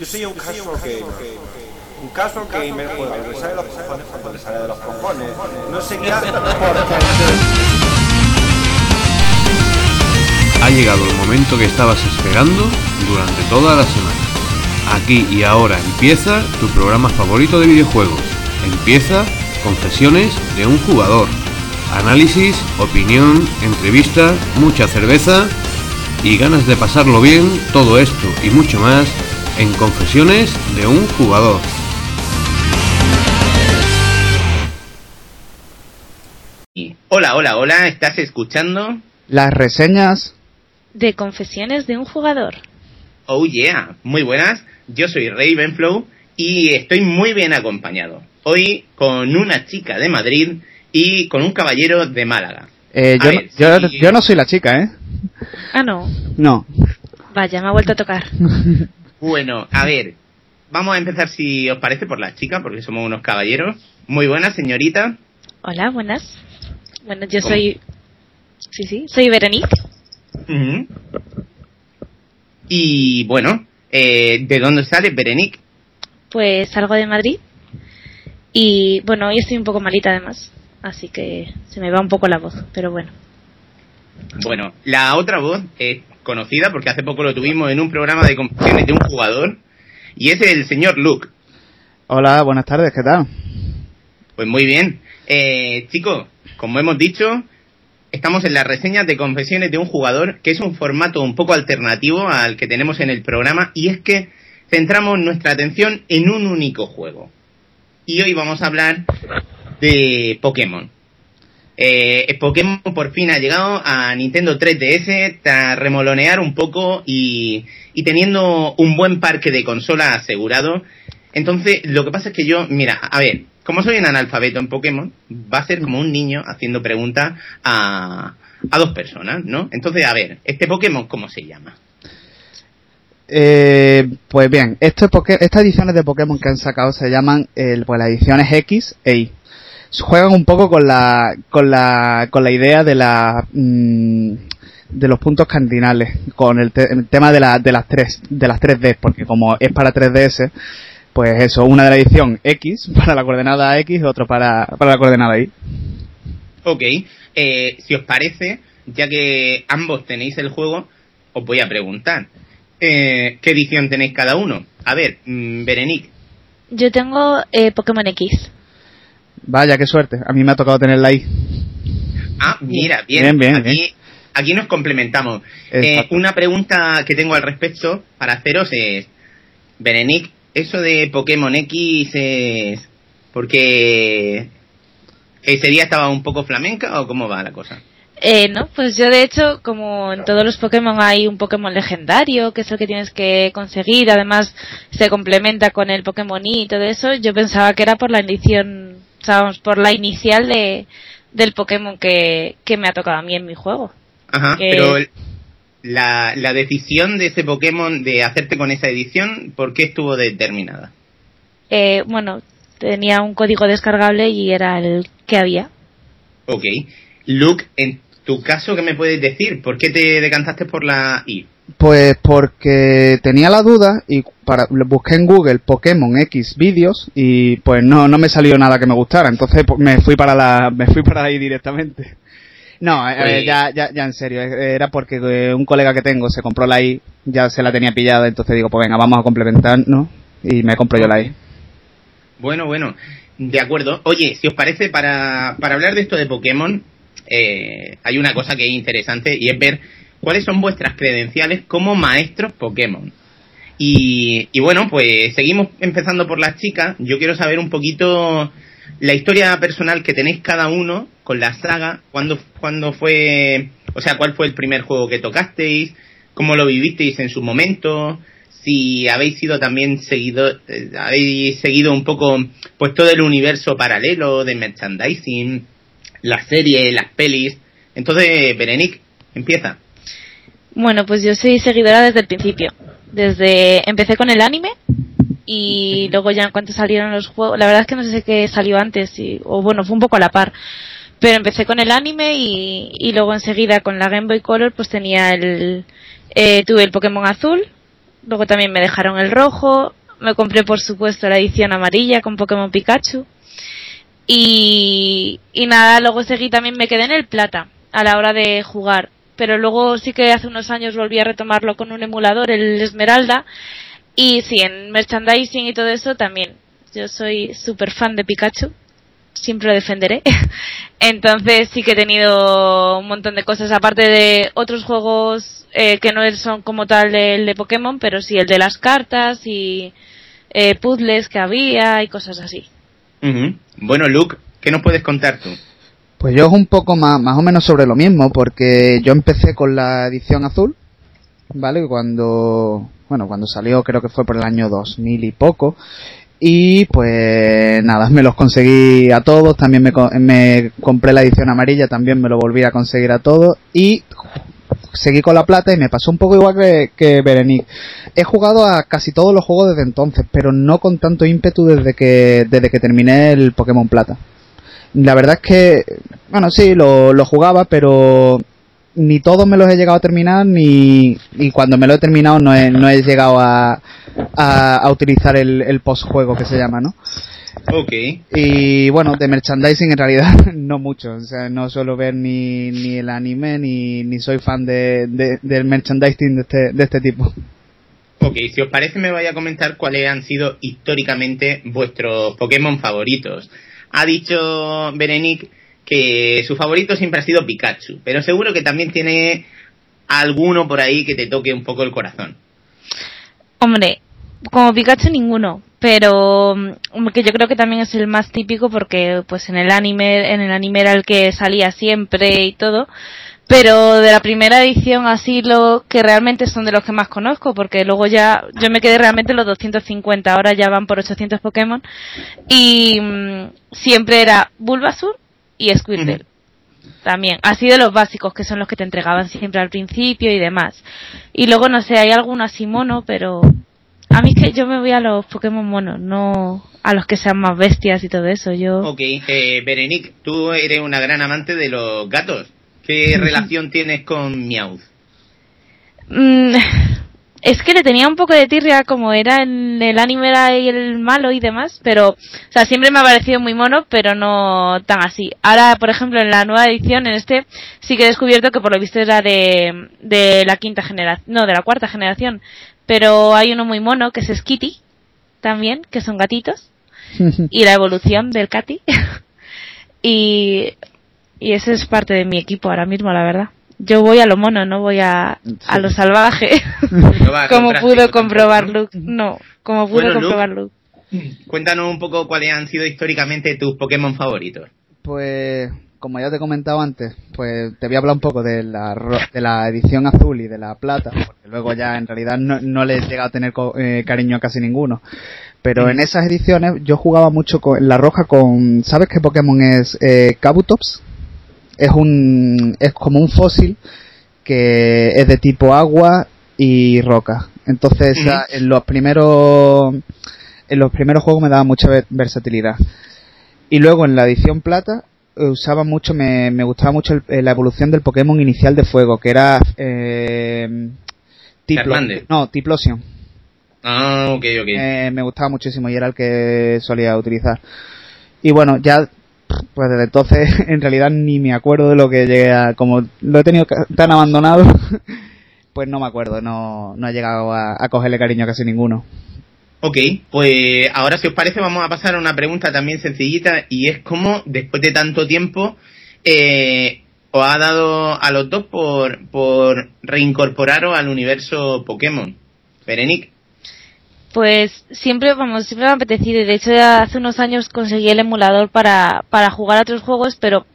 Yo soy un casual gamer. Un casual gamer juega que sale de los cojones cuando le sale de los cojones. No sé qué hace porque... Ha llegado el momento que estabas esperando durante toda la semana. Aquí y ahora empieza tu programa favorito de videojuegos. Empieza Confesiones de un jugador. Análisis, opinión, entrevista, mucha cerveza y ganas de pasarlo bien, todo esto y mucho más en Confesiones de un jugador. Hola, hola, hola, ¿estás escuchando? Las reseñas de Confesiones de un jugador. Oh yeah, muy buenas. Yo soy Ravenflow y estoy muy bien acompañado. Hoy con una chica de Madrid y con un caballero de Málaga. Eh, yo, no, yo, yo, no soy la chica, ¿eh? Ah, no. No. Vaya, me ha vuelto a tocar. bueno, a ver, vamos a empezar si os parece por la chica, porque somos unos caballeros. Muy buenas, señorita. Hola, buenas. Bueno, yo soy... Sí, sí, soy Veronique. Uh -huh. Y bueno, eh, ¿de dónde sale Berenique? Pues salgo de Madrid. Y bueno, hoy estoy un poco malita además. Así que se me va un poco la voz, pero bueno. Bueno, la otra voz es conocida porque hace poco lo tuvimos en un programa de confesiones de un jugador. Y es el señor Luke. Hola, buenas tardes, ¿qué tal? Pues muy bien. Eh, chicos, como hemos dicho, estamos en las reseñas de confesiones de un jugador, que es un formato un poco alternativo al que tenemos en el programa, y es que centramos nuestra atención en un único juego. Y hoy vamos a hablar de Pokémon. Eh, Pokémon por fin ha llegado a Nintendo 3DS tras remolonear un poco y, y teniendo un buen parque de consolas asegurado. Entonces, lo que pasa es que yo, mira, a ver, como soy un analfabeto en Pokémon, va a ser como un niño haciendo preguntas a, a dos personas, ¿no? Entonces, a ver, ¿este Pokémon cómo se llama? Eh, pues bien, esto estas ediciones de Pokémon que han sacado se llaman el, pues las ediciones X e Y. Juegan un poco con la, con la, con la idea de la, mmm, de los puntos cardinales, con el, te, el tema de, de las tres, de las 3D, porque como es para 3DS, pues eso, una de la edición X para la coordenada X y otro para, para la coordenada Y. Ok, eh, si os parece, ya que ambos tenéis el juego, os voy a preguntar. Eh, ¿Qué edición tenéis cada uno? A ver, mmm, Berenique. Yo tengo eh, Pokémon X. Vaya, qué suerte. A mí me ha tocado tenerla ahí. Ah, mira, bien. Bien, bien. Aquí, bien. aquí nos complementamos. Eh, una pregunta que tengo al respecto para haceros es, Berenique, eso de Pokémon X es porque ese día estaba un poco flamenca o cómo va la cosa? Eh, no, pues yo de hecho, como en todos los Pokémon hay un Pokémon legendario, que es el que tienes que conseguir, además se complementa con el Pokémon Y y todo eso, yo pensaba que era por la edición, sabemos, por la inicial de, del Pokémon que, que me ha tocado a mí en mi juego. Ajá, que... pero la, la decisión de ese Pokémon de hacerte con esa edición, ¿por qué estuvo determinada? Eh, bueno, tenía un código descargable y era el que había. Ok. Luke, en tu caso, ¿qué me puedes decir? ¿Por qué te decantaste por la I? Pues porque tenía la duda y para, busqué en Google Pokémon X vídeos y pues no, no me salió nada que me gustara, entonces pues, me fui para la, me fui para ahí directamente. No, eh, ya, ya, ya en serio, era porque eh, un colega que tengo se compró la I, ya se la tenía pillada, entonces digo, pues venga, vamos a complementar, ¿no? Y me compro yo la I. Bueno, bueno, de acuerdo. Oye, si os parece, para, para hablar de esto de Pokémon, eh, hay una cosa que es interesante y es ver cuáles son vuestras credenciales como maestros Pokémon. Y, y bueno, pues seguimos empezando por las chicas. Yo quiero saber un poquito la historia personal que tenéis cada uno con la saga, cuándo, cuándo fue, o sea, cuál fue el primer juego que tocasteis, cómo lo vivisteis en su momento, si habéis sido también seguido, eh, habéis seguido un poco, pues todo el universo paralelo de merchandising, las series, las pelis. Entonces, Berenique, empieza. Bueno, pues yo soy seguidora desde el principio. Desde empecé con el anime y luego ya en cuanto salieron los juegos, la verdad es que no sé qué salió antes y, o bueno, fue un poco a la par. Pero empecé con el anime y, y luego enseguida con la Game Boy Color pues tenía el eh, tuve el Pokémon azul luego también me dejaron el rojo, me compré por supuesto la edición amarilla con Pokémon Pikachu y, nada, luego seguí también me quedé en el plata a la hora de jugar, pero luego sí que hace unos años volví a retomarlo con un emulador, el Esmeralda, y sí, en merchandising y todo eso también. Yo soy súper fan de Pikachu, siempre lo defenderé. Entonces sí que he tenido un montón de cosas, aparte de otros juegos eh, que no son como tal el de Pokémon, pero sí el de las cartas y eh, puzzles que había y cosas así. Bueno, Luke, ¿qué nos puedes contar tú? Pues yo es un poco más, más o menos sobre lo mismo, porque yo empecé con la edición azul, ¿vale? Cuando, bueno, cuando salió creo que fue por el año 2000 y poco. Y pues nada, me los conseguí a todos, también me, me compré la edición amarilla, también me lo volví a conseguir a todos y seguí con la plata y me pasó un poco igual que, que Berenice. He jugado a casi todos los juegos desde entonces, pero no con tanto ímpetu desde que, desde que terminé el Pokémon Plata. La verdad es que, bueno, sí, lo, lo jugaba, pero ni todos me los he llegado a terminar, ni cuando me lo he terminado no he, no he llegado a, a, a utilizar el, el post-juego que se llama, ¿no? Ok. Y bueno, de merchandising en realidad no mucho. O sea, no suelo ver ni, ni el anime ni, ni soy fan de, de- del merchandising de este, de este tipo. Ok, si os parece me voy a comentar cuáles han sido históricamente vuestros Pokémon favoritos. Ha dicho Berenic que su favorito siempre ha sido Pikachu, pero seguro que también tiene alguno por ahí que te toque un poco el corazón. Hombre, como Pikachu ninguno, pero mm, que yo creo que también es el más típico porque pues en el anime, en el anime era el que salía siempre y todo. Pero de la primera edición así lo que realmente son de los que más conozco porque luego ya yo me quedé realmente en los 250, ahora ya van por 800 Pokémon y mm, siempre era Bulbasur y Squirtle. También, así de los básicos que son los que te entregaban siempre al principio y demás. Y luego no sé, hay alguno así mono, pero a mí es que yo me voy a los Pokémon monos, no a los que sean más bestias y todo eso. Yo Ok, eh, Berenic, tú eres una gran amante de los gatos. ¿Qué relación tienes con Meowth? Mm, es que le tenía un poco de tirria como era en el anime era el malo y demás, pero o sea, siempre me ha parecido muy mono, pero no tan así. Ahora, por ejemplo, en la nueva edición, en este, sí que he descubierto que por lo visto era de, de la quinta generación, no, de la cuarta generación, pero hay uno muy mono que es Skitty, también, que son gatitos, y la evolución del Katy. y, y ese es parte de mi equipo ahora mismo, la verdad. Yo voy a lo mono, no voy a, a lo salvaje. No como pudo comprobar tampoco, Luke. No, como pudo Bueno, comprobar Luke. ¿no? Cuéntanos un poco cuáles han sido históricamente tus Pokémon favoritos. Pues, como ya te he comentado antes, pues te voy a hablar un poco de la, de la edición azul y de la plata, porque luego ya en realidad no, no les llega a tener eh, cariño a casi ninguno. Pero en esas ediciones yo jugaba mucho con la roja con, ¿sabes qué Pokémon es eh, Kabutops? Es un, es como un fósil que es de tipo agua y roca. Entonces en los primeros, en los primeros juegos me daba mucha ver- versatilidad. Y luego en la edición plata usaba mucho, me, me gustaba mucho el- eh, la evolución del Pokémon inicial de fuego, que era eh, Tiplo- no, Tiplosion. Ah, ok, ok. Eh, me gustaba muchísimo y era el que solía utilizar. Y bueno, ya pues desde entonces en realidad ni me acuerdo de lo que llegué a, como lo he tenido tan abandonado, pues no me acuerdo, no, no he llegado a, a cogerle cariño a casi ninguno. Ok, pues ahora si os parece vamos a pasar a una pregunta también sencillita y es cómo después de tanto tiempo eh, os ha dado a los dos por, por reincorporaros al universo Pokémon. Berenic. Pues siempre, vamos, siempre me ha apetecido y de hecho ya hace unos años conseguí el emulador para, para jugar a otros juegos, pero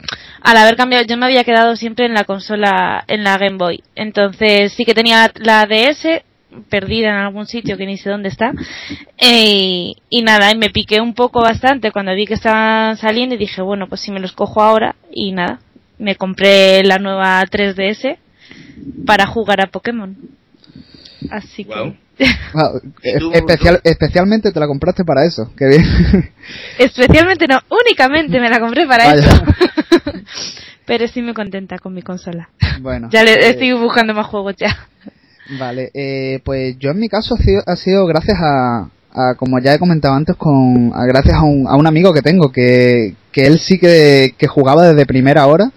al haber cambiado, yo me había quedado siempre en la consola, en la Game Boy. Entonces sí que tenía la DS perdida en algún sitio que ni sé dónde está. Eh, y nada, y me piqué un poco bastante cuando vi que estaban saliendo y dije, bueno, pues si me los cojo ahora y nada, me compré la nueva 3DS para jugar a Pokémon. Así que... Ah, ¿Y tú, especial- especialmente te la compraste para eso, qué bien. Especialmente no, únicamente me la compré para Vaya. eso. Pero estoy muy contenta con mi consola. bueno. Ya le, eh, estoy buscando más juegos ya. Vale, eh, pues yo en mi caso ha sido, ha sido gracias a, a, como ya he comentado antes, con a, gracias a un, a un amigo que tengo, que, que él sí que, que jugaba desde primera hora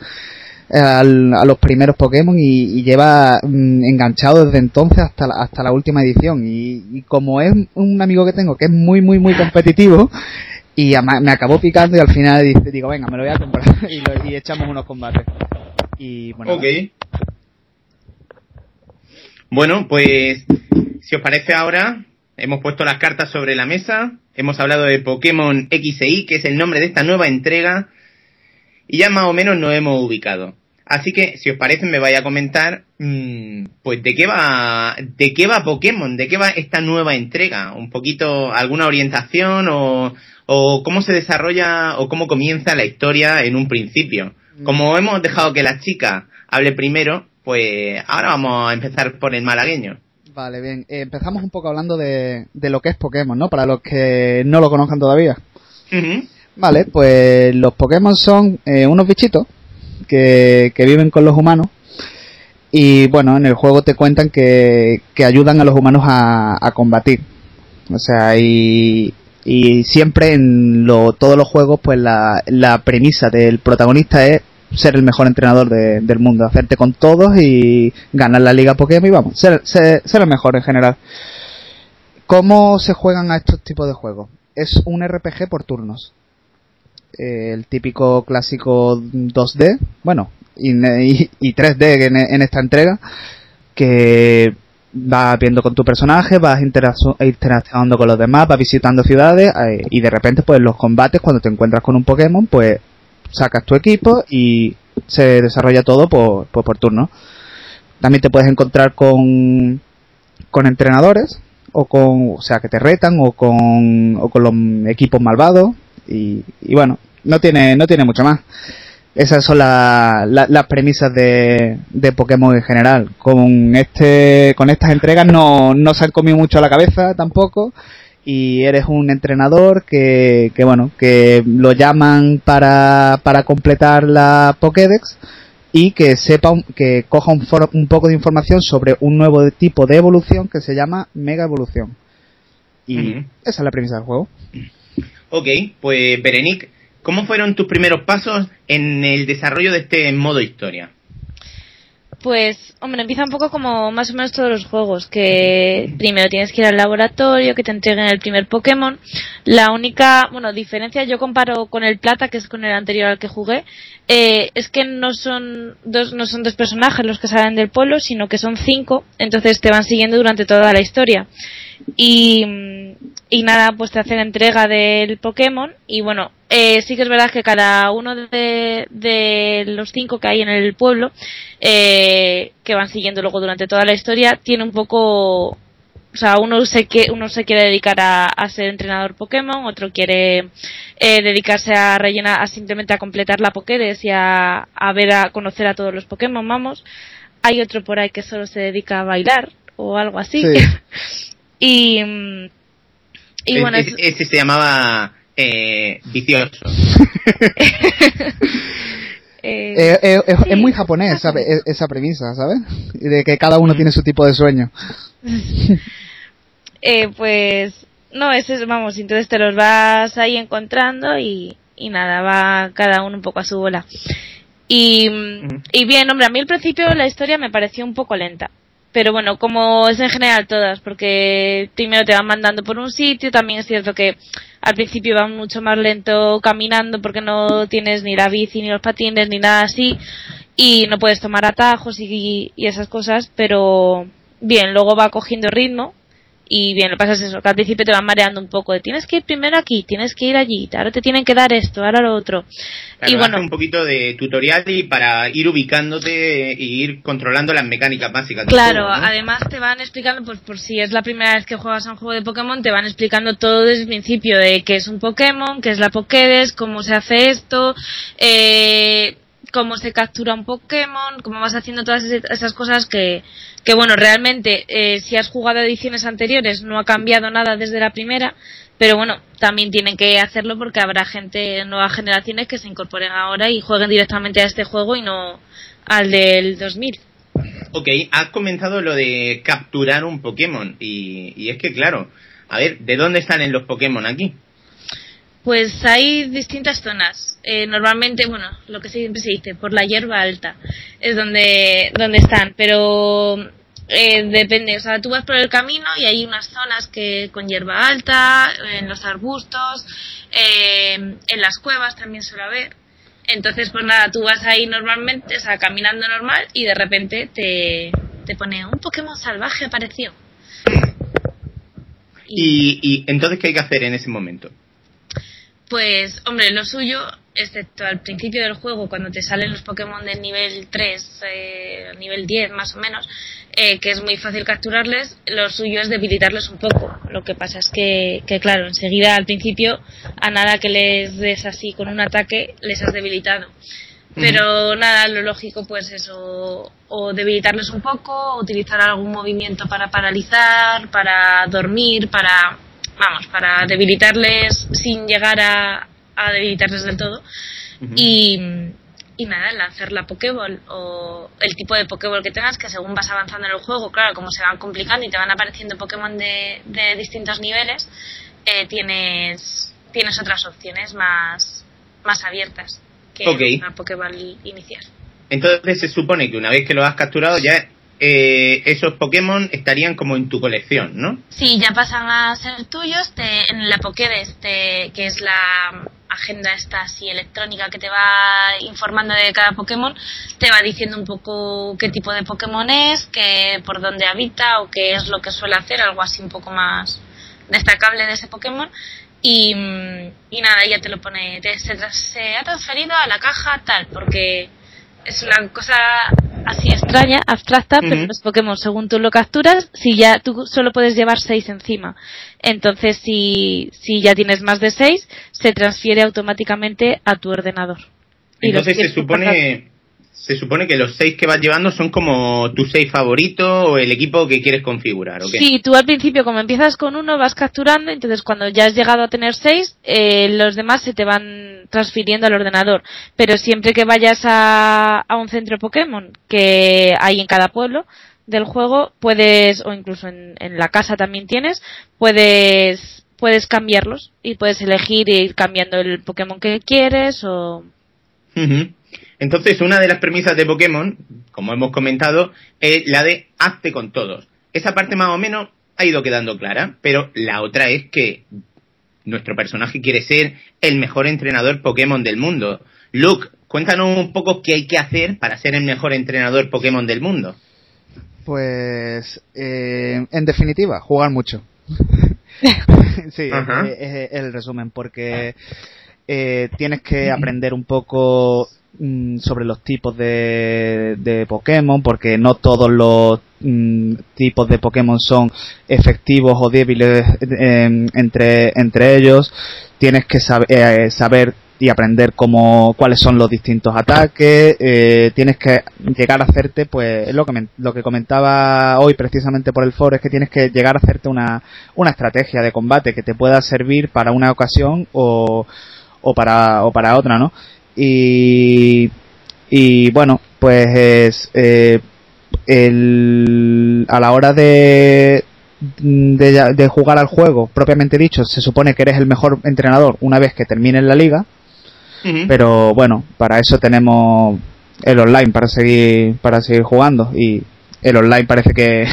eh, al- a los primeros Pokémon y, y lleva mm, enganchado desde entonces hasta la, hasta la última edición. Y, y como es un amigo que tengo que es muy, muy, muy competitivo, y me acabó picando y al final dice, digo, venga, me lo voy a comprar y, lo- y echamos unos combates. Y bueno, Ok. Bueno, pues si os parece ahora, hemos puesto las cartas sobre la mesa, hemos hablado de Pokémon X e Y, que es el nombre de esta nueva entrega, y ya más o menos nos hemos ubicado. Así que, si os parece, me vaya a comentar, mm, pues, de qué va, de qué va Pokémon, de qué va esta nueva entrega, un poquito, alguna orientación o, o cómo se desarrolla o cómo comienza la historia en un principio. Como hemos dejado que la chica hable primero, pues ahora vamos a empezar por el malagueño. Vale, bien. Eh, empezamos un poco hablando de, de lo que es Pokémon, ¿no? Para los que no lo conozcan todavía. Vale, pues los Pokémon son eh, unos bichitos que, que viven con los humanos. Y bueno, en el juego te cuentan que, que ayudan a los humanos a, a combatir. O sea, y, y siempre en lo, todos los juegos, pues la, la premisa del protagonista es ser el mejor entrenador de- del mundo, hacerte con todos y ganar la liga Pokémon y vamos, ser, el mejor en general. ¿Cómo se juegan a estos tipos de juegos? Es un RPG por turnos. Eh, el típico clásico 2D, bueno, y, y- y 3D en, en esta entrega, que vas viendo con tu personaje, vas interac- interaccionando con los demás, vas visitando ciudades eh, y de repente pues los combates cuando te encuentras con un Pokémon pues sacas tu equipo y se desarrolla todo por, por, turno. También te puedes encontrar con, con entrenadores o con, o sea, que te retan o con, o con los equipos malvados y, y bueno, no tiene, no tiene mucho más. Esas son la- las premisas de, de Pokémon en general. Con este, con estas entregas no, no se han comido mucho a la cabeza tampoco. Y eres un entrenador que, que bueno, que lo llaman para, para completar la Pokédex y que sepa, un- que coja un, for- un poco de información sobre un nuevo tipo de evolución que se llama Mega Evolución. Y esa es la premisa del juego. Ok, pues Berenic, ¿cómo fueron tus primeros pasos en el desarrollo de este modo historia? Pues, hombre, empieza un poco como más o menos todos los juegos, que primero tienes que ir al laboratorio, que te entreguen el primer Pokémon. La única, bueno, diferencia yo comparo con el Plata, que es con el anterior al que jugué, eh, es que no son dos, no son dos personajes los que salen del pueblo, sino que son cinco, entonces te van siguiendo durante toda la historia. Y, y nada, pues te hacen entrega del Pokémon y bueno, eh, sí que es verdad que cada uno de, de los cinco que hay en el pueblo, eh, que van siguiendo luego durante toda la historia, tiene un poco, o sea, uno se, que, uno se quiere dedicar a, a ser entrenador Pokémon, otro quiere eh, dedicarse a rellenar, a simplemente a completar la Pokédex y a, a ver, a conocer a todos los Pokémon, vamos. Hay otro por ahí que solo se dedica a bailar o algo así. Sí. y, mm, y bueno, es- es- ese se llamaba eh, Vicioso. eh, Eh, eh, es, Sí, es muy japonés esa, e- esa premisa, ¿sabes? De que cada uno tiene su tipo de sueño. eh, pues no, ese es, vamos, entonces te los vas ahí encontrando y, y nada, va cada uno un poco a su bola. Y, y bien, hombre, a mí al principio la historia me pareció un poco lenta. Pero bueno, como es en general todas, porque primero te van mandando por un sitio, también es cierto que al principio van mucho más lento caminando porque no tienes ni la bici, ni los patines, ni nada así, y no puedes tomar atajos y, y esas cosas, pero bien, luego va cogiendo ritmo y bien, lo que pasa es eso, que al principio te van mareando un poco de tienes que ir primero aquí, tienes que ir allí, ahora te tienen que dar esto, ahora lo otro. Claro, y bueno, un poquito de tutorial y para ir ubicándote y ir controlando las mecánicas básicas. Claro, juego, ¿no? además te van explicando, pues por si es la primera vez que juegas a un juego de Pokémon, te van explicando todo desde el principio de qué es un Pokémon, qué es la Pokédex, cómo se hace esto, eh, cómo se captura un Pokémon, cómo vas haciendo todas esas cosas que, que bueno, realmente eh, si has jugado ediciones anteriores no ha cambiado nada desde la primera, pero bueno, también tienen que hacerlo porque habrá gente, nuevas generaciones que se incorporen ahora y jueguen directamente a este juego y no al del 2000. Ok, has comentado lo de capturar un Pokémon y, y es que claro, a ver, ¿de dónde salen los Pokémon aquí? Pues hay distintas zonas. Eh, normalmente, bueno, lo que siempre se dice, por la hierba alta es donde, donde están, pero eh, depende, o sea, tú vas por el camino y hay unas zonas que con hierba alta, en los arbustos, eh, en las cuevas también suele haber. Entonces, pues nada, tú vas ahí normalmente, o sea, caminando normal y de repente te, te pone un Pokémon salvaje apareció. Y, y entonces, ¿qué hay que hacer en ese momento? Pues, hombre, lo suyo, excepto al principio del juego, cuando te salen los Pokémon del nivel 3, eh, nivel 10 más o menos, eh, que es muy fácil capturarles, lo suyo es debilitarles un poco. Lo que pasa es que, que, claro, enseguida al principio, a nada que les des así con un ataque, les has debilitado. Pero nada, lo lógico pues eso, o debilitarles un poco, o utilizar algún movimiento para paralizar, para dormir, para, vamos, para debilitarles sin llegar a, a debilitarles del todo. y, y nada, lanzar la Pokéball o el tipo de Pokéball que tengas, que según vas avanzando en el juego, claro, como se van complicando y te van apareciendo Pokémon de, de distintos niveles, eh, tienes, tienes otras opciones más, más abiertas que Ok. una Pokéball inicial. Entonces se supone que una vez que lo has capturado ya eh, esos Pokémon estarían como en tu colección, ¿no? Sí, ya pasan a ser tuyos. Te, en la Pokédex, te- que es la agenda esta así electrónica que te va informando de cada Pokémon, te va diciendo un poco qué tipo de Pokémon es, qué, por dónde habita o qué es lo que suele hacer, algo así un poco más destacable de ese Pokémon. Y, mm, nada, ya te lo pone, te- se, se ha transferido a la caja tal, porque es una cosa así extraña, abstracta, pero los Pokémon, según tú lo capturas, si ya tú solo puedes llevar seis encima. Entonces, si, si ya tienes más de seis, se transfiere automáticamente a tu ordenador. Entonces se supone se supone que los seis que vas llevando son como tu seis favorito o el equipo que quieres configurar, ¿o qué? Sí, tú al principio, como empiezas con uno, vas capturando, entonces cuando ya has llegado a tener seis, eh, los demás se te van transfiriendo al ordenador. Pero siempre que vayas a, a un centro Pokémon que hay en cada pueblo del juego, puedes, o incluso en, en la casa también tienes, puedes, puedes cambiarlos y puedes elegir ir cambiando el Pokémon que quieres o... Ujú. Entonces, una de las premisas de Pokémon, como hemos comentado, es la de hazte con todos. Esa parte más o menos ha ido quedando clara, pero la otra es que nuestro personaje quiere ser el mejor entrenador Pokémon del mundo. Luke, cuéntanos un poco qué hay que hacer para ser el mejor entrenador Pokémon del mundo. Pues, eh, en definitiva, jugar mucho. sí, eh, es el resumen, porque eh, tienes que aprender un poco mm, sobre los tipos de, de Pokémon, porque no todos los mm, tipos de Pokémon son efectivos o débiles eh, entre, entre ellos. Tienes que sab- eh, saber y aprender cómo, cuáles son los distintos ataques, eh, tienes que llegar a hacerte, pues, es lo que, men- lo que comentaba hoy precisamente por el foro, es que tienes que llegar a hacerte una, una estrategia de combate que te pueda servir para una ocasión o, o para, o para otra, ¿no? Y, y bueno, pues es, eh, el, a la hora de, de, de jugar al juego, propiamente dicho, se supone que eres el mejor entrenador una vez que termines la liga, pero bueno, para eso tenemos el online para seguir para seguir jugando y el online parece que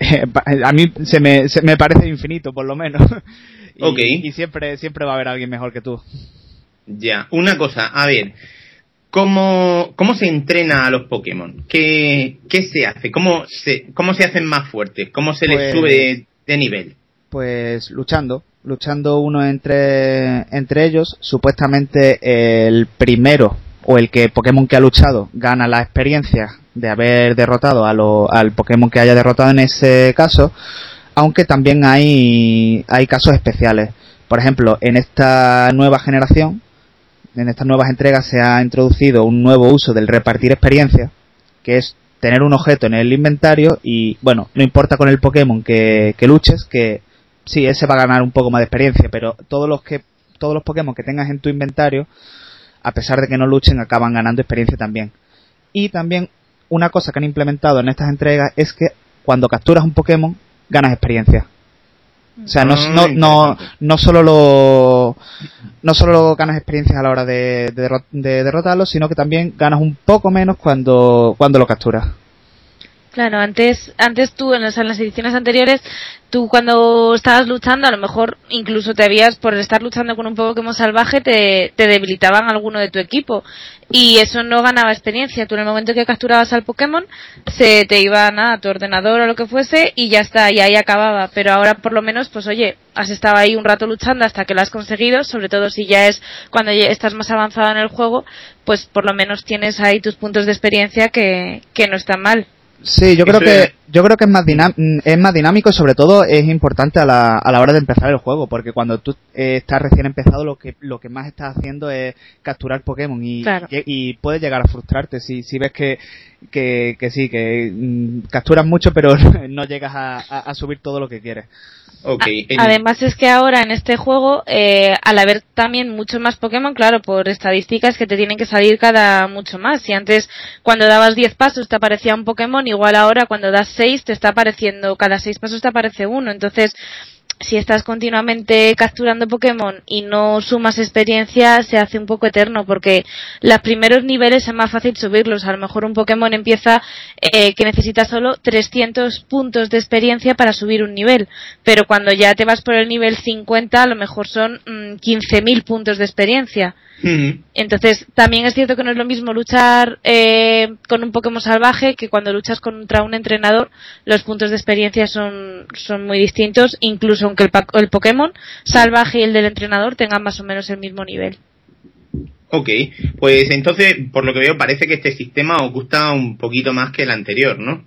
a mí se me, se me parece infinito por lo menos. Y, y siempre siempre va a haber alguien mejor que tú. Ya, una cosa, a ver, ¿cómo, cómo se entrena a los Pokémon? ¿Qué, qué se hace? ¿Cómo se, ¿Cómo se hacen más fuertes? ¿Cómo se les Pues- sube de, de nivel? Pues luchando, luchando uno entre entre ellos, supuestamente el primero o el que Pokémon que ha luchado gana la experiencia de haber derrotado a lo- al Pokémon que haya derrotado en ese caso, aunque también hay, hay casos especiales. Por ejemplo, en esta nueva generación, en estas nuevas entregas se ha introducido un nuevo uso del repartir experiencia, que es tener un objeto en el inventario y, bueno, no importa con el Pokémon que, que luches, que sí, ese va a ganar un poco más de experiencia, pero todos los que todos los Pokémon que tengas en tu inventario, a pesar de que no luchen, acaban ganando experiencia también. Y también una cosa que han implementado en estas entregas es que cuando capturas un Pokémon, ganas experiencia. O sea, no, Ah, no, no, no solo lo, no solo ganas experiencia a la hora de, de de derrotarlo, sino que también ganas un poco menos cuando, cuando lo capturas. Claro, antes, antes tú en las, ediciones anteriores, tú cuando estabas luchando, a lo mejor incluso te habías, por estar luchando con un Pokémon salvaje, te, debilitaban alguno de tu equipo. Y eso no ganaba experiencia. Tú en el momento que capturabas al Pokémon, se te iba nada, a tu ordenador o lo que fuese, y ya está, y ahí acababa. Pero ahora por lo menos, pues oye, has estado ahí un rato luchando hasta que lo has conseguido, sobre todo si ya es cuando estás más avanzado en el juego, pues por lo menos tienes ahí tus puntos de experiencia que, que no están mal. Sí, yo creo que es- yo creo que es más dinam- es más dinámico y sobre todo es importante a la, a la hora de empezar el juego porque cuando tú eh, estás recién empezado lo que lo que más estás haciendo es capturar Pokémon y Claro. y, y puede llegar a frustrarte si si ves que que, que sí que mm, capturas mucho pero no llegas a, a- a subir todo lo que quieres. En- Además es que ahora en este juego, eh, al haber también mucho más Pokémon, claro, por estadísticas que te tienen que salir cada mucho más. Si antes cuando dabas 10 pasos te aparecía un Pokémon, igual ahora cuando das 6 te está apareciendo, cada 6 pasos te aparece uno. Entonces, si estás continuamente capturando Pokémon y no sumas experiencia, se hace un poco eterno porque los primeros niveles es más fácil subirlos. A lo mejor un Pokémon empieza eh, que necesita solo 300 puntos de experiencia para subir un nivel, pero cuando ya te vas por el nivel 50 a lo mejor son mm, 15.000 puntos de experiencia. Entonces, también es cierto que no es lo mismo luchar eh, con un Pokémon salvaje que cuando luchas contra un entrenador, los puntos de experiencia son, son muy distintos, incluso aunque el Pokémon salvaje y el del entrenador tengan más o menos el mismo nivel. Ok, pues entonces, por lo que veo, parece que este sistema os gusta un poquito más que el anterior, ¿no?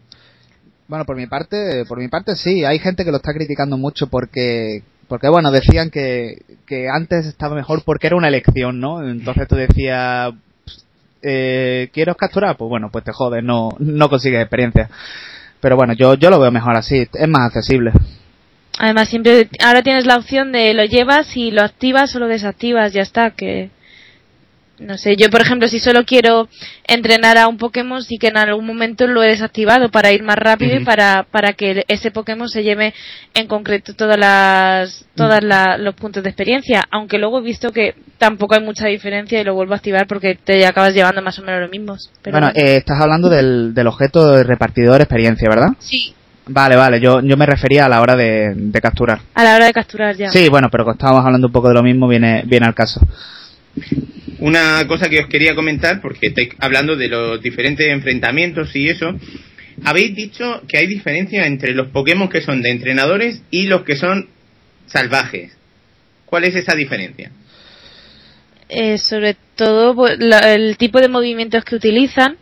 Bueno, por mi parte, por mi parte sí, hay gente que lo está criticando mucho porque porque bueno, decían que, que antes estaba mejor porque era una elección, ¿no? Entonces tú decías eh, ¿quieres capturar? Pues bueno, pues te jodes, no no consigues experiencia. Pero bueno, yo yo lo veo mejor así, es más accesible. Además, siempre, ahora tienes la opción de lo llevas y lo activas o lo desactivas, ya está, que, no sé, yo por ejemplo, si solo quiero entrenar a un Pokémon, sí que en algún momento lo he desactivado para ir más rápido y para, para que ese Pokémon se lleve en concreto todas las, todas la- los puntos de experiencia, aunque luego he visto que tampoco hay mucha diferencia y lo vuelvo a activar porque te acabas llevando más o menos los mismos. Pero bueno, eh, estás hablando del, del objeto de repartidor experiencia, ¿verdad? sí, Vale, vale, yo, yo me refería a la hora de, de capturar. a la hora de capturar ya. Sí, bueno, pero como estábamos hablando un poco de lo mismo, viene, viene al caso. Una cosa que os quería comentar, porque estáis hablando de los diferentes enfrentamientos y eso, habéis dicho que hay diferencia entre los Pokémon que son de entrenadores y los que son salvajes. ¿Cuál es esa diferencia? Eh, sobre todo el tipo de movimientos que utilizan.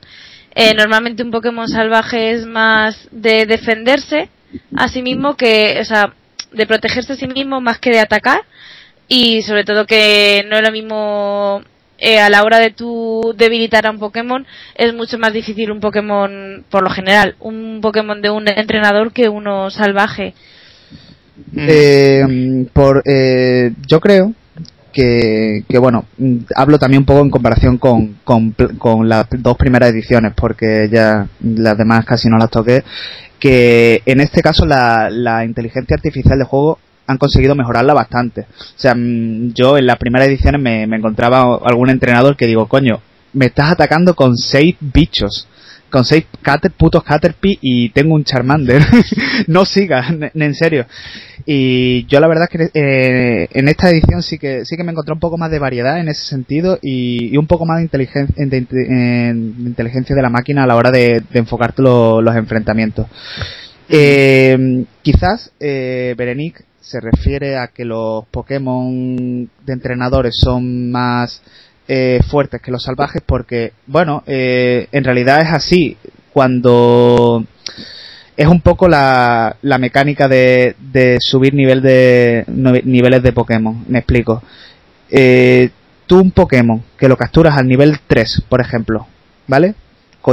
Eh, normalmente un Pokémon salvaje es más de defenderse a sí mismo que, o sea, de protegerse a sí mismo más que de atacar. Y sobre todo que no es lo mismo eh, a la hora de tú debilitar a un Pokémon, es mucho más difícil un Pokémon, por lo general, un Pokémon de un entrenador que uno salvaje. Mm. Eh, por, eh, yo creo que, que, bueno, mm, hablo también un poco en comparación con, con, con las dos primeras ediciones, porque ya las demás casi no las toqué, que en este caso la, la inteligencia artificial de juego han conseguido mejorarla bastante. O sea, mm, yo en las primeras ediciones me, me encontraba algún entrenador que digo, coño, me estás atacando con seis bichos. Con seis cater, putos Caterpie y tengo un Charmander. no sigas, en serio. Y yo la verdad es que eh, en esta edición sí que sí que me encontré un poco más de variedad en ese sentido y, y un poco más de inteligencia, de, inte- de inteligencia de la máquina a la hora de, de enfocarte lo- los enfrentamientos. Eh, quizás eh, Berenice se refiere a que los Pokémon de entrenadores son más eh, fuertes que los salvajes porque, bueno, eh, en realidad es así. Cuando es un poco la, la mecánica de, subir nivel de niveles de Pokémon. Me explico. Eh, tú un Pokémon que lo capturas al nivel 3, por ejemplo, ¿vale?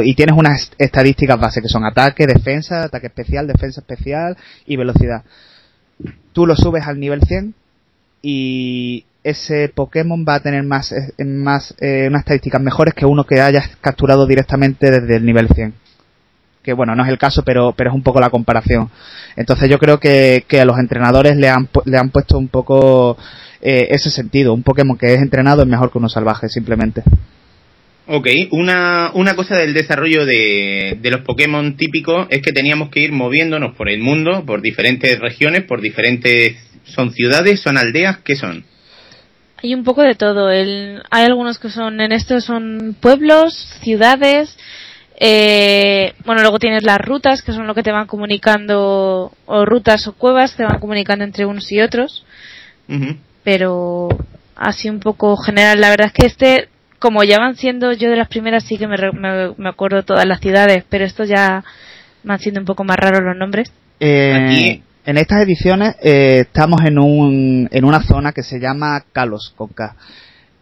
Y tienes unas est- estadísticas base que son ataque, defensa, ataque especial, defensa especial y velocidad. Tú lo subes al nivel 100 y ese Pokémon va a tener más, eh, más eh, unas estadísticas mejores que uno que hayas capturado directamente desde el nivel 100. que bueno, no es el caso, pero, pero es un poco la comparación. Entonces yo creo que, que a los entrenadores le han, le han puesto un poco eh, ese sentido. Un Pokémon que es entrenado es mejor que uno salvaje, simplemente. Ok, una, una cosa del desarrollo de, de los Pokémon típicos es que teníamos que ir moviéndonos por el mundo, por diferentes regiones, por diferentes... ¿Son ciudades? ¿Son aldeas? ¿Qué son? Hay un poco de todo. El, hay algunos que son, en estos son pueblos, ciudades, eh, bueno, luego tienes las rutas, que son lo que te van comunicando, o rutas o cuevas, te van comunicando entre unos y otros. Ujú. Pero así un poco general, la verdad es que este, como ya van siendo, yo de las primeras sí que me, re- me, me acuerdo todas las ciudades, pero estos ya van siendo un poco más raros los nombres. Eh, Aquí- En estas ediciones eh, estamos en, un, en una zona que se llama Kalos, con K.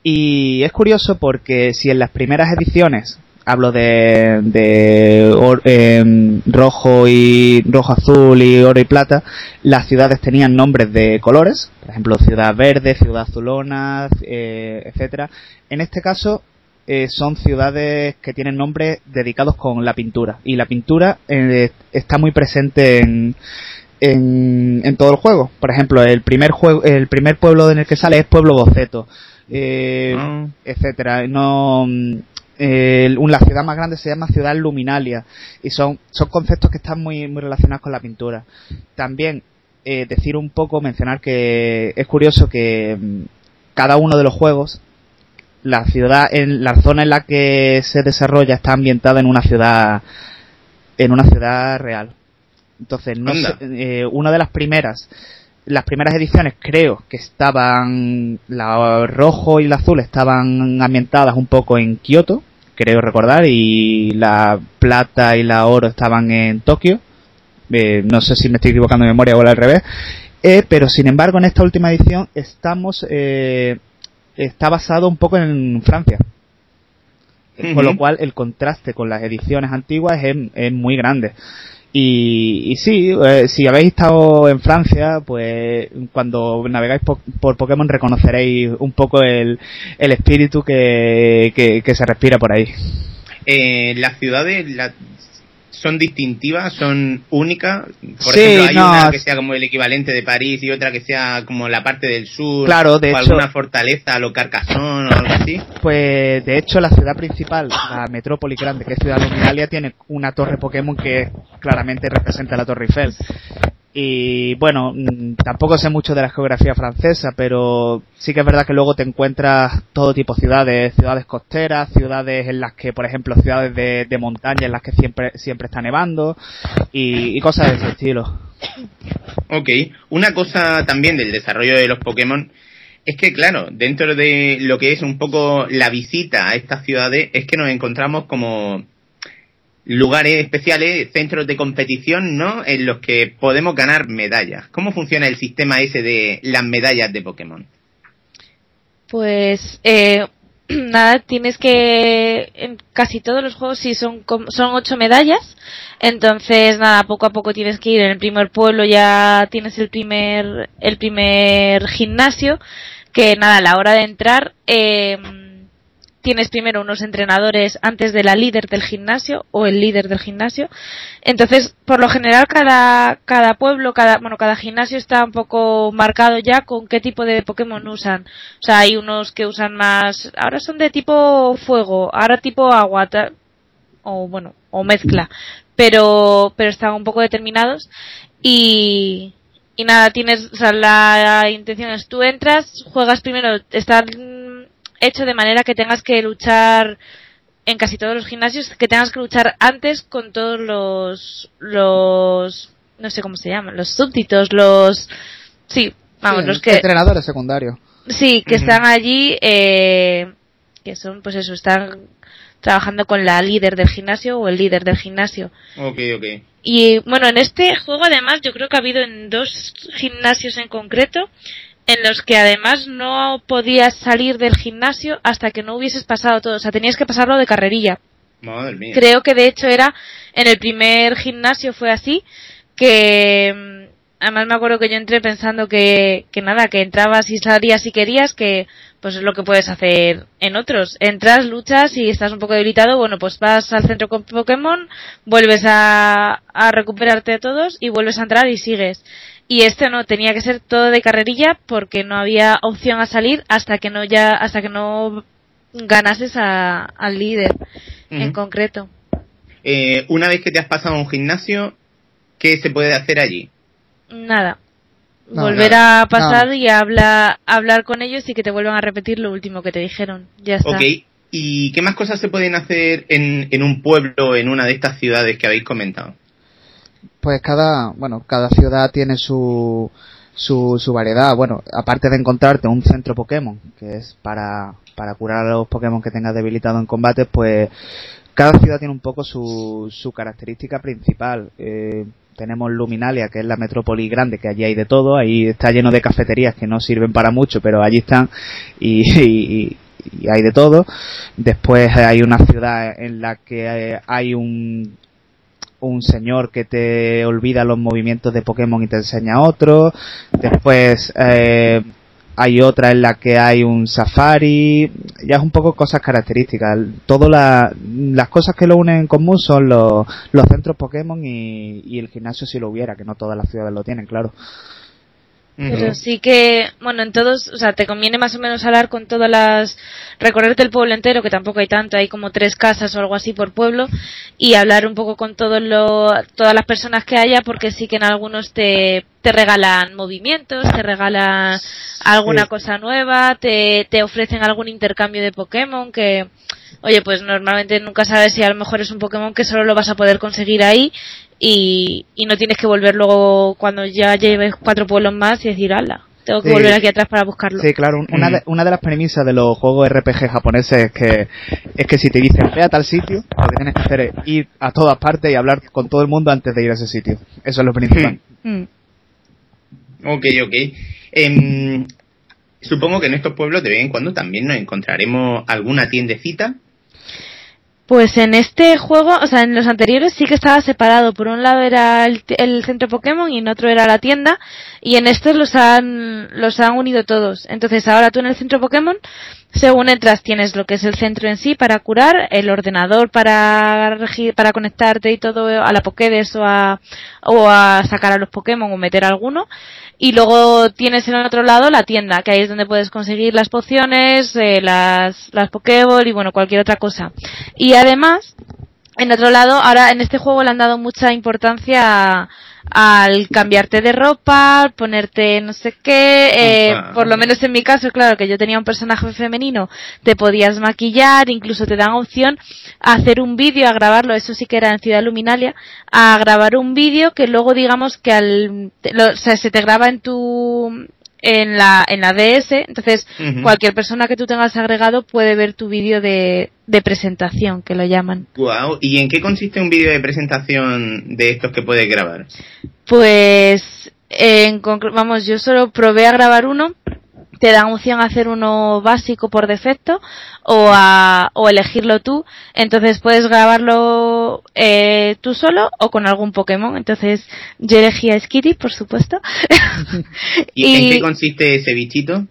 Y es curioso porque si en las primeras ediciones, hablo de, de or- em, rojo y rojo azul y oro y plata, las ciudades tenían nombres de colores, por ejemplo ciudad verde, ciudad azulona, eh, etcétera. En este caso eh, son ciudades que tienen nombres dedicados con la pintura y la pintura eh, está muy presente en, en, en todo el juego. Por ejemplo, el primer juego, el primer pueblo en el que sale es Pueblo Boceto, eh, Ah. etcétera. No, un- la ciudad más grande se llama Ciudad Luminalia y son, son conceptos que están muy, muy relacionados con la pintura. También eh, decir un poco, mencionar que es curioso que mm, cada uno de los juegos, la ciudad, en la zona en la que se desarrolla está ambientada en una ciudad, en una ciudad real. Entonces, no sé, eh, una de las primeras, las primeras ediciones creo que estaban, la rojo y la azul estaban ambientadas un poco en Kioto, creo recordar, y la plata y la oro estaban en Tokio. Eh, no sé si me estoy equivocando de memoria o al revés. Eh, pero sin embargo, en esta última edición estamos, eh, está basado un poco en Francia. Con lo cual el contraste con las ediciones antiguas es, es muy grande. Y, y sí, eh, si habéis estado en Francia, pues cuando navegáis po- por Pokémon reconoceréis un poco el, el espíritu que, que, que se respira por ahí. Eh, las ciudades la- son distintivas, son únicas. Por Sí, ejemplo, hay no, una que sea como el equivalente de París y otra que sea como la parte del sur. Claro, de o hecho- alguna fortaleza, lo Carcassonne o algo así. Pues de hecho la ciudad principal, la metrópoli grande que es Ciudad Luminalia, tiene una torre Pokémon que claramente representa la Torre Eiffel. Y bueno, mm, tampoco sé mucho de la geografía francesa, pero sí que es verdad que luego te encuentras todo tipo de ciudades, ciudades costeras, ciudades en las que, por ejemplo, ciudades de, montaña en las que siempre, siempre está nevando y, y cosas de ese estilo. Ok, una cosa también del desarrollo de los Pokémon es que, claro, dentro de lo que es un poco la visita a estas ciudades, es que nos encontramos como lugares especiales, centros de competición, ¿no? En los que podemos ganar medallas. ¿Cómo funciona el sistema ese de las medallas de Pokémon? Pues eh, nada, tienes que en casi todos los juegos sí son son ocho medallas, entonces nada, poco a poco tienes que ir en el primer pueblo ya tienes el primer el primer gimnasio que nada a la hora de entrar eh, tienes primero unos entrenadores antes de la líder del gimnasio o el líder del gimnasio. Entonces, por lo general, cada, cada pueblo, cada, bueno, cada gimnasio está un poco marcado ya con qué tipo de Pokémon usan. O sea, hay unos que usan más, ahora son de tipo fuego, ahora tipo agua, o bueno, o mezcla. Pero, pero están un poco determinados y, y nada, tienes, o sea, la intención es tú entras, juegas primero, está mm, hecho de manera que tengas que luchar en casi todos los gimnasios, que tengas que luchar antes con todos los, los, no sé cómo se llaman, los súbditos, los, sí, vamos, Sí, los que, Entrenadores secundarios. Sí, que están allí, eh, que son, pues eso, están trabajando con la líder del gimnasio o el líder del gimnasio. Ok, ok. Y bueno, en este juego además yo creo que ha habido en dos gimnasios en concreto en los que además no podías salir del gimnasio hasta que no hubieses pasado todo. O sea, tenías que pasarlo de carrerilla. Madre mía. Creo que de hecho era en el primer gimnasio fue así que mm, además me acuerdo que yo entré pensando que, que nada, que entrabas y salías si querías, que pues es lo que puedes hacer en otros. Entras, luchas y estás un poco debilitado, bueno, pues vas al centro con Pokémon, vuelves a, a recuperarte a todos y vuelves a entrar y sigues. Y este no, tenía que ser todo de carrerilla porque no había opción a salir hasta que no ya, hasta que no ganases a, al líder en concreto. Eh, una vez que te has pasado a un gimnasio, ¿qué se puede hacer allí? Nada. No, Volver nada. a pasar No. y habla, hablar con ellos y que te vuelvan a repetir lo último que te dijeron. Ya está. Ok. ¿Y qué más cosas se pueden hacer en, en un pueblo, en una de estas ciudades que habéis comentado? Pues cada, bueno, cada ciudad tiene su, su, variedad. Bueno, aparte de encontrarte un centro Pokémon, que es para, para curar a los Pokémon que tengas debilitado en combate, pues cada ciudad tiene un poco su, su característica principal. Eh, tenemos Luminalia, que es la metrópoli grande, que allí hay de todo, ahí está lleno de cafeterías que no sirven para mucho, pero allí están y, y- y hay de todo. Después hay una ciudad en la que eh, hay un, un señor que te olvida los movimientos de Pokémon y te enseña otro. Después eh, hay otra en la que hay un safari. Ya es un poco cosas características. Todo la- las cosas que lo unen en común son los, los centros Pokémon y, y el gimnasio si lo hubiera, que no todas las ciudades lo tienen, claro. Pero sí que, bueno, en todos, o sea, te conviene más o menos hablar con todas las, recorrerte el pueblo entero, que tampoco hay tanto, hay como tres casas o algo así por pueblo, y hablar un poco con todos lo, todas las personas que haya, porque sí que en algunos te, te regalan movimientos, te regalan alguna Sí. cosa nueva, te, te ofrecen algún intercambio de Pokémon que, oye, pues normalmente nunca sabes si a lo mejor es un Pokémon que solo lo vas a poder conseguir ahí y, y no tienes que volver luego cuando ya lleves cuatro pueblos más y decir, ala, tengo que Sí. volver aquí atrás para buscarlo. Sí, claro, un- una, Mm. de, una de las premisas de los juegos RPG japoneses es que, es que si te dicen ve a tal sitio, lo que tienes que hacer es ir a todas partes y hablar con todo el mundo antes de ir a ese sitio. Eso es lo principal. Mm. Ok, ok. Em, supongo que en estos pueblos de vez en cuando también nos encontraremos alguna tiendecita. Pues en este juego, o sea, en los anteriores sí que estaba separado. Por un lado era el, el centro Pokémon y en otro era la tienda. Y en estos los han, los han unido todos. Entonces ahora tú en el centro Pokémon, según entras, tienes lo que es el centro en sí para curar, el ordenador para, para conectarte y todo a la Pokédex o a, o a sacar a los Pokémon o meter alguno. Y luego tienes en el otro lado la tienda, que ahí es donde puedes conseguir las pociones, eh, las, las Pokéball y bueno, cualquier otra cosa. Y además, en otro lado, ahora en este juego le han dado mucha importancia a- al cambiarte de ropa, ponerte no sé qué, eh, por lo menos en mi caso, claro, que yo tenía un personaje femenino, te podías maquillar, incluso te dan opción a hacer un vídeo, a grabarlo, eso sí que era en Ciudad Luminalia, a grabar un vídeo que luego digamos que al, lo- o sea, se te graba en tu, en la, en la DS, entonces cualquier persona que tú tengas agregado puede ver tu vídeo de, de presentación, que lo llaman. Guau. ¿Y en qué consiste un vídeo de presentación de estos que puedes grabar? Pues, en vamos, yo solo probé a grabar uno, te dan opción a hacer uno básico por defecto o a, o elegirlo tú, entonces puedes grabarlo eh, tú solo o con algún Pokémon, entonces yo elegí a Skitty, por supuesto. ¿Y, en qué consiste ese bichito?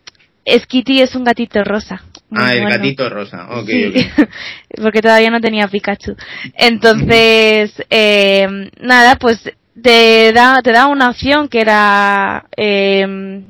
Skitty es un gatito rosa. Ah, el bueno. gatito rosa. Ok, Sí, ok. porque todavía no tenía Pikachu. Entonces, eh, nada, pues te da, te da una opción que era, eh,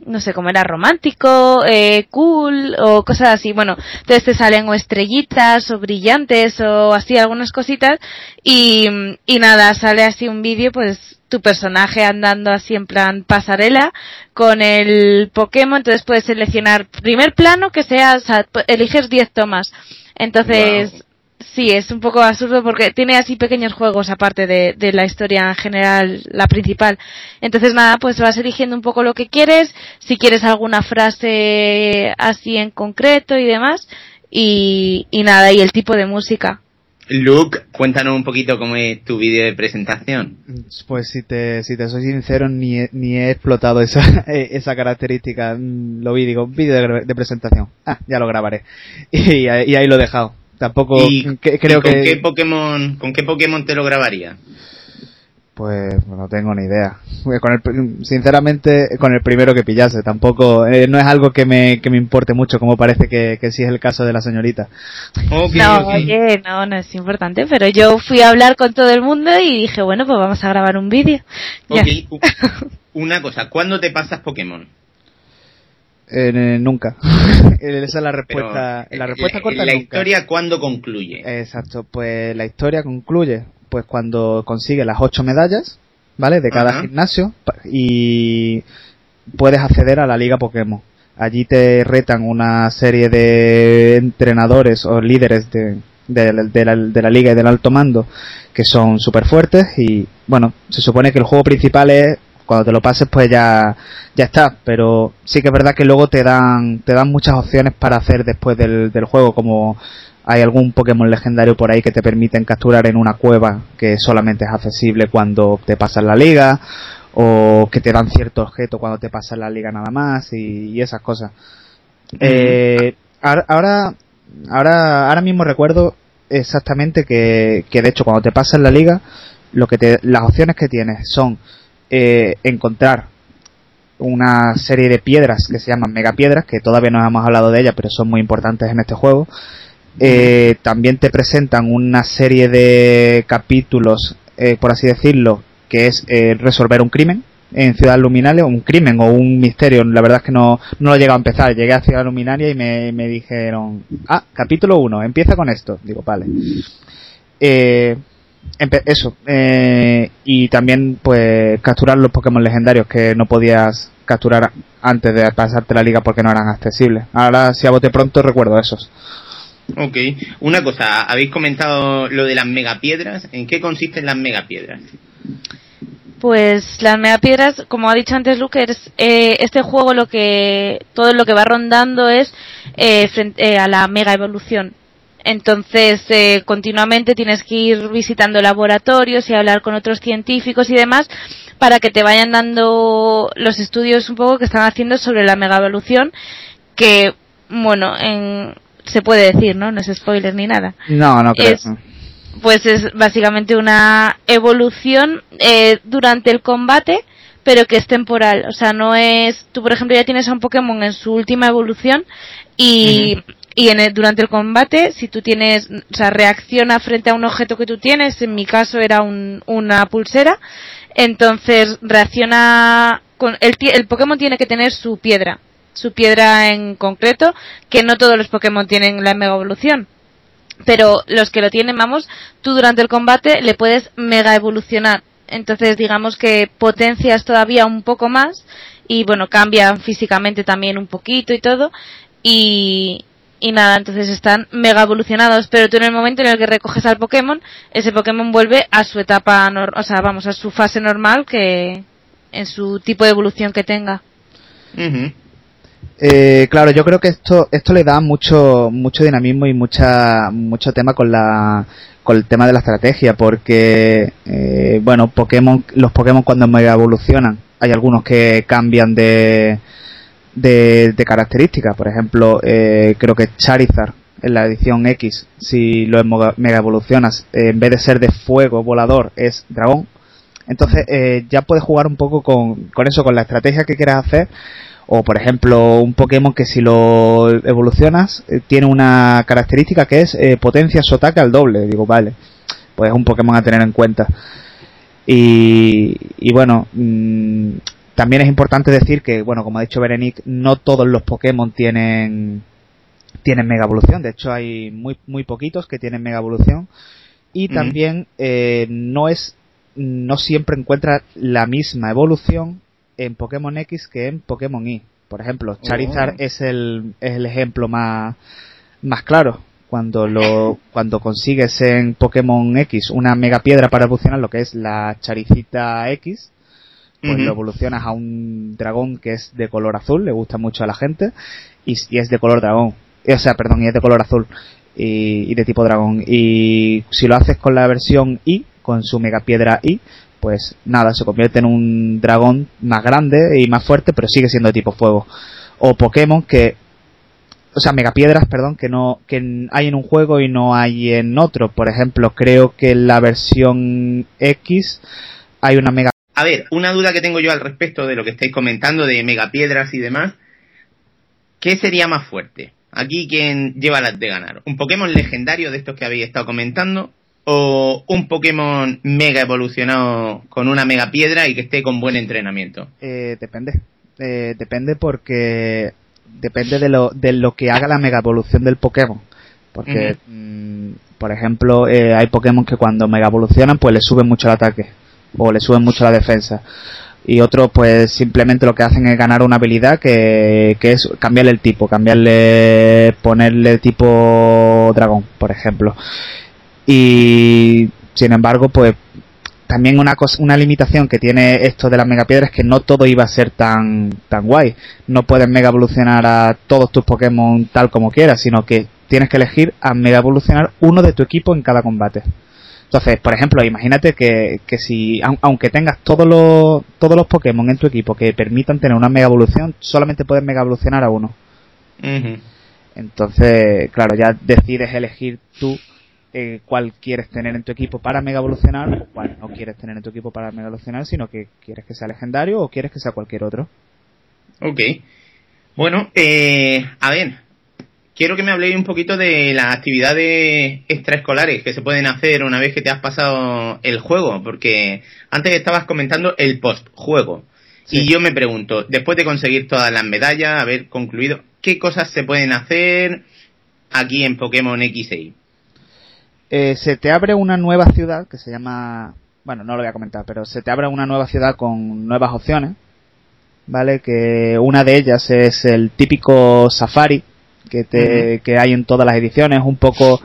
no sé, cómo era romántico, eh, cool o cosas así. Bueno, entonces te salen o estrellitas o brillantes o así algunas cositas y, y nada, sale así un vídeo pues tu personaje andando así en plan pasarela con el Pokémon, entonces puedes seleccionar primer plano que sea, o sea, eliges 10 tomas. Entonces. Sí, es un poco absurdo porque tiene así pequeños juegos aparte de, de la historia en general, la principal. Entonces, nada, pues vas eligiendo un poco lo que quieres, si quieres alguna frase así en concreto y demás, y, y nada, y el tipo de música. Luke, cuéntanos un poquito cómo es tu vídeo de presentación. Pues si te, si te soy sincero, ni he, ni he explotado esa, esa característica. Mm, Lo vi, digo, vídeo de, presentación. Ah, ya lo grabaré. Y ahí lo he dejado. Tampoco ¿Y, que- creo y con que... qué Pokémon, con qué Pokémon te lo grabaría? Pues no tengo ni idea. Con el, sinceramente, con el primero que pillase. Tampoco, eh, no es algo que me, que me importe mucho, como parece que, que sí es el caso de la señorita. no, oye, no, no es importante, pero yo fui a hablar con todo el mundo y dije, bueno, pues vamos a grabar un vídeo. Ok, una cosa, ¿cuándo te pasas Pokémon? Eh, nunca. Esa es la respuesta. la respuesta la, corta. La historia cuándo concluye. Exacto, pues la historia concluye pues cuando consigue las ocho medallas, ¿vale? De cada gimnasio y puedes acceder a la liga Pokémon. Allí te retan una serie de entrenadores o líderes de, de, la, de la, liga y del alto mando que son súper fuertes y bueno, se supone que el juego principal es cuando te lo pases pues ya, ya está, pero sí que es verdad que luego te dan, te dan muchas opciones para hacer después del, del juego, como hay algún Pokémon legendario por ahí que te permiten capturar en una cueva que solamente es accesible cuando te pasas la liga, o que te dan cierto objeto cuando te pasas la liga nada más, y, esas cosas. Eh, ahora, ahora, ahora mismo recuerdo exactamente que, que de hecho cuando te pasas la liga, lo que te, las opciones que tienes son eh, encontrar una serie de piedras que se llaman megapiedras, que todavía no hemos hablado de ellas, pero son muy importantes en este juego. Eh, también te presentan una serie de capítulos, eh, por así decirlo, que es resolver un crimen en Ciudad Luminaria, un crimen o un misterio. La verdad es que no, no lo he llegado a empezar. Llegué a Ciudad Luminaria y me, me dijeron, ah, capítulo 1, empieza con esto. Digo, vale. Eh, eso. Eh, y también, pues, capturar los Pokémon legendarios que no podías capturar antes de pasarte la liga porque no eran accesibles. Ahora, si a bote pronto, recuerdo esos. Ok. Una cosa, habéis comentado lo de las megapiedras. ¿En qué consisten las megapiedras? Pues las megapiedras, como ha dicho antes Luke, eh, este juego lo que todo lo que va rondando es eh, frente, a la mega evolución. Entonces, eh, continuamente tienes que ir visitando laboratorios y hablar con otros científicos y demás para que te vayan dando los estudios un poco que están haciendo sobre la mega evolución que, bueno, en, se puede decir, ¿no? No es spoiler ni nada. No, no creo. pues es básicamente una evolución eh, durante el combate pero que es temporal. O sea, no es. Tú, por ejemplo, ya tienes a un Pokémon en su última evolución y y en durante el combate, si tú tienes, o sea, reacciona frente a un objeto que tú tienes, en mi caso era un, una pulsera, entonces reacciona con, el, el Pokémon tiene que tener su piedra, su piedra en concreto, que no todos los Pokémon tienen la mega evolución. Pero los que lo tienen, vamos, tú durante el combate le puedes mega evolucionar. Entonces digamos que potencias todavía un poco más y bueno, cambian físicamente también un poquito y todo. Y, y nada, entonces están mega evolucionados, pero tú en el momento en el que recoges al Pokémon, ese Pokémon vuelve a su etapa, o sea, vamos, a su fase normal que en su tipo de evolución que tenga. Eh, claro, yo creo que esto esto le da mucho mucho dinamismo y mucha mucho tema con la con el tema de la estrategia, porque eh, bueno, Pokémon los Pokémon cuando mega evolucionan, hay algunos que cambian de de, características. Por ejemplo, eh, creo que Charizard en la edición X, si lo mega evolucionas, eh, en vez de ser de fuego volador, es dragón. Entonces eh, ya puedes jugar un poco con, con eso, con la estrategia que quieras hacer. O por ejemplo, un Pokémon que si lo evolucionas tiene una característica que es potencia su ataque al doble. Digo, vale, pues es un Pokémon a tener en cuenta. Y, y bueno, mmm, también es importante decir que, bueno, como ha dicho Berenic, no todos los Pokémon tienen tienen mega evolución. De hecho, hay muy muy poquitos que tienen mega evolución. Y también eh, no es no siempre encuentra la misma evolución en Pokémon X que en Pokémon Y. Por ejemplo, Charizard oh. es el es el ejemplo más más claro. Cuando lo cuando consigues en Pokémon X una mega piedra para evolucionar lo que es la Charicita X, pues lo evolucionas a un dragón que es de color azul, le gusta mucho a la gente, y, es de color dragón. O sea, perdón, y es de color azul y, de tipo dragón. Y si lo haces con la versión I, con su mega piedra I, pues nada, se convierte en un dragón más grande y más fuerte, pero sigue siendo de tipo fuego. O Pokémon que, o sea, megapiedras, perdón, que no, que hay en un juego y no hay en otro. Por ejemplo, creo que en la versión X hay una mega... A ver, una duda que tengo yo al respecto de lo que estáis comentando de megapiedras y demás. ¿Qué sería más fuerte? Aquí, ¿quién lleva las de ganar? ¿Un Pokémon legendario de estos que habéis estado comentando? ¿O un Pokémon mega evolucionado con una mega piedra y que esté con buen entrenamiento? Eh, depende. Eh, depende porque depende de lo, de lo que haga la mega evolución del Pokémon. Porque, mm, por ejemplo, eh, hay Pokémon que cuando mega evolucionan, pues le suben mucho el ataque o le suben mucho la defensa. Y otros, pues simplemente lo que hacen es ganar una habilidad que, que es cambiarle el tipo, cambiarle, ponerle tipo dragón, por ejemplo. Y sin embargo, pues también una cosa, una limitación que tiene esto de las megapiedras es que no todo iba a ser tan, tan guay. No puedes mega evolucionar a todos tus Pokémon tal como quieras, sino que tienes que elegir a mega evolucionar uno de tu equipo en cada combate. Entonces, por ejemplo, imagínate que, que si, aunque tengas todos los, todos los Pokémon en tu equipo que permitan tener una mega evolución, solamente puedes mega evolucionar a uno. Entonces, claro, ya decides elegir tú eh, cuál quieres tener en tu equipo para mega evolucionar o cuál no quieres tener en tu equipo para mega evolucionar, sino que quieres que sea legendario o quieres que sea cualquier otro. Ok. Bueno, eh, a ver, quiero que me habléis un poquito de las actividades extraescolares que se pueden hacer una vez que te has pasado el juego, porque antes estabas comentando el post-juego. Y yo me pregunto, después de conseguir todas las medallas, haber concluido, ¿qué cosas se pueden hacer aquí en Pokémon X eh, se te abre una nueva ciudad que se llama, bueno, no lo voy a comentar, pero se te abre una nueva ciudad con nuevas opciones, ¿vale? Que una de ellas es el típico safari que, te, que hay en todas las ediciones, un poco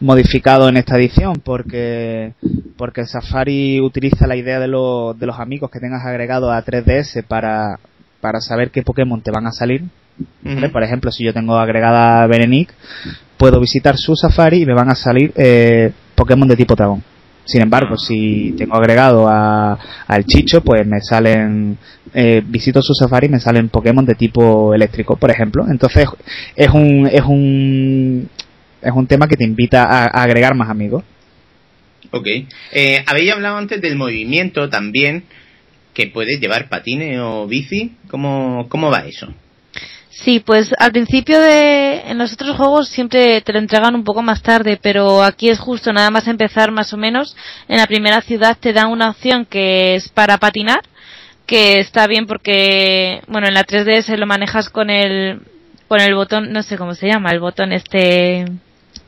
modificado en esta edición porque porque Safari utiliza la idea de, los de los amigos que tengas agregado a 3DS para, para saber qué Pokémon te van a salir. Por ejemplo, si yo tengo agregada Berenic, puedo visitar su Safari y me van a salir eh, Pokémon de tipo dragón. Sin embargo, si tengo agregado a, al Chicho, pues me salen, eh, visito su Safari y me salen Pokémon de tipo eléctrico, por ejemplo. Entonces, es un, es un, es un tema que te invita a, agregar más amigos. Ok. Eh, habéis hablado antes del movimiento también, que puedes llevar patines o bici. ¿Cómo, cómo va eso? Sí, pues al principio de en los otros juegos siempre te lo entregan un poco más tarde, pero aquí es justo nada más empezar más o menos. En la primera ciudad te dan una opción que es para patinar, que está bien porque bueno, en la 3DS lo manejas con el con el botón, no sé cómo se llama, el botón este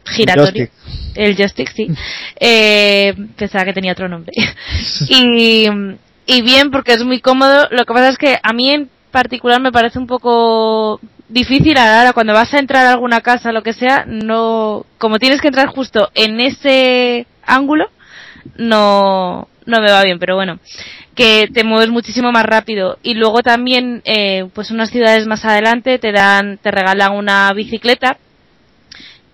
giratorio. El joystick, sí. Eh, pensaba que tenía otro nombre. y, y bien porque es muy cómodo. Lo que pasa es que a mí en particular me parece un poco difícil. Ahora cuando vas a entrar a alguna casa lo que sea no como tienes que entrar justo en ese ángulo no no me va bien. Pero bueno que te mueves muchísimo más rápido. Y luego también eh, pues unas ciudades más adelante te dan te regalan una bicicleta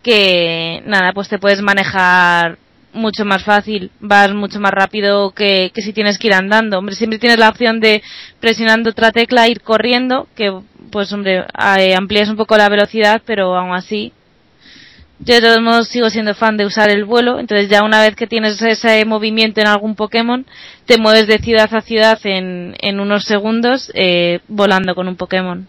que nada pues te puedes manejar mucho más fácil, vas mucho más rápido que, que si tienes que ir andando. Hombre, siempre tienes la opción de presionando otra tecla ir corriendo, que pues hombre, eh, amplías un poco la velocidad, pero aún así yo de todos modos sigo siendo fan de usar el vuelo, entonces ya una vez que tienes ese movimiento en algún Pokémon, te mueves de ciudad a ciudad en, en unos segundos eh, volando con un Pokémon.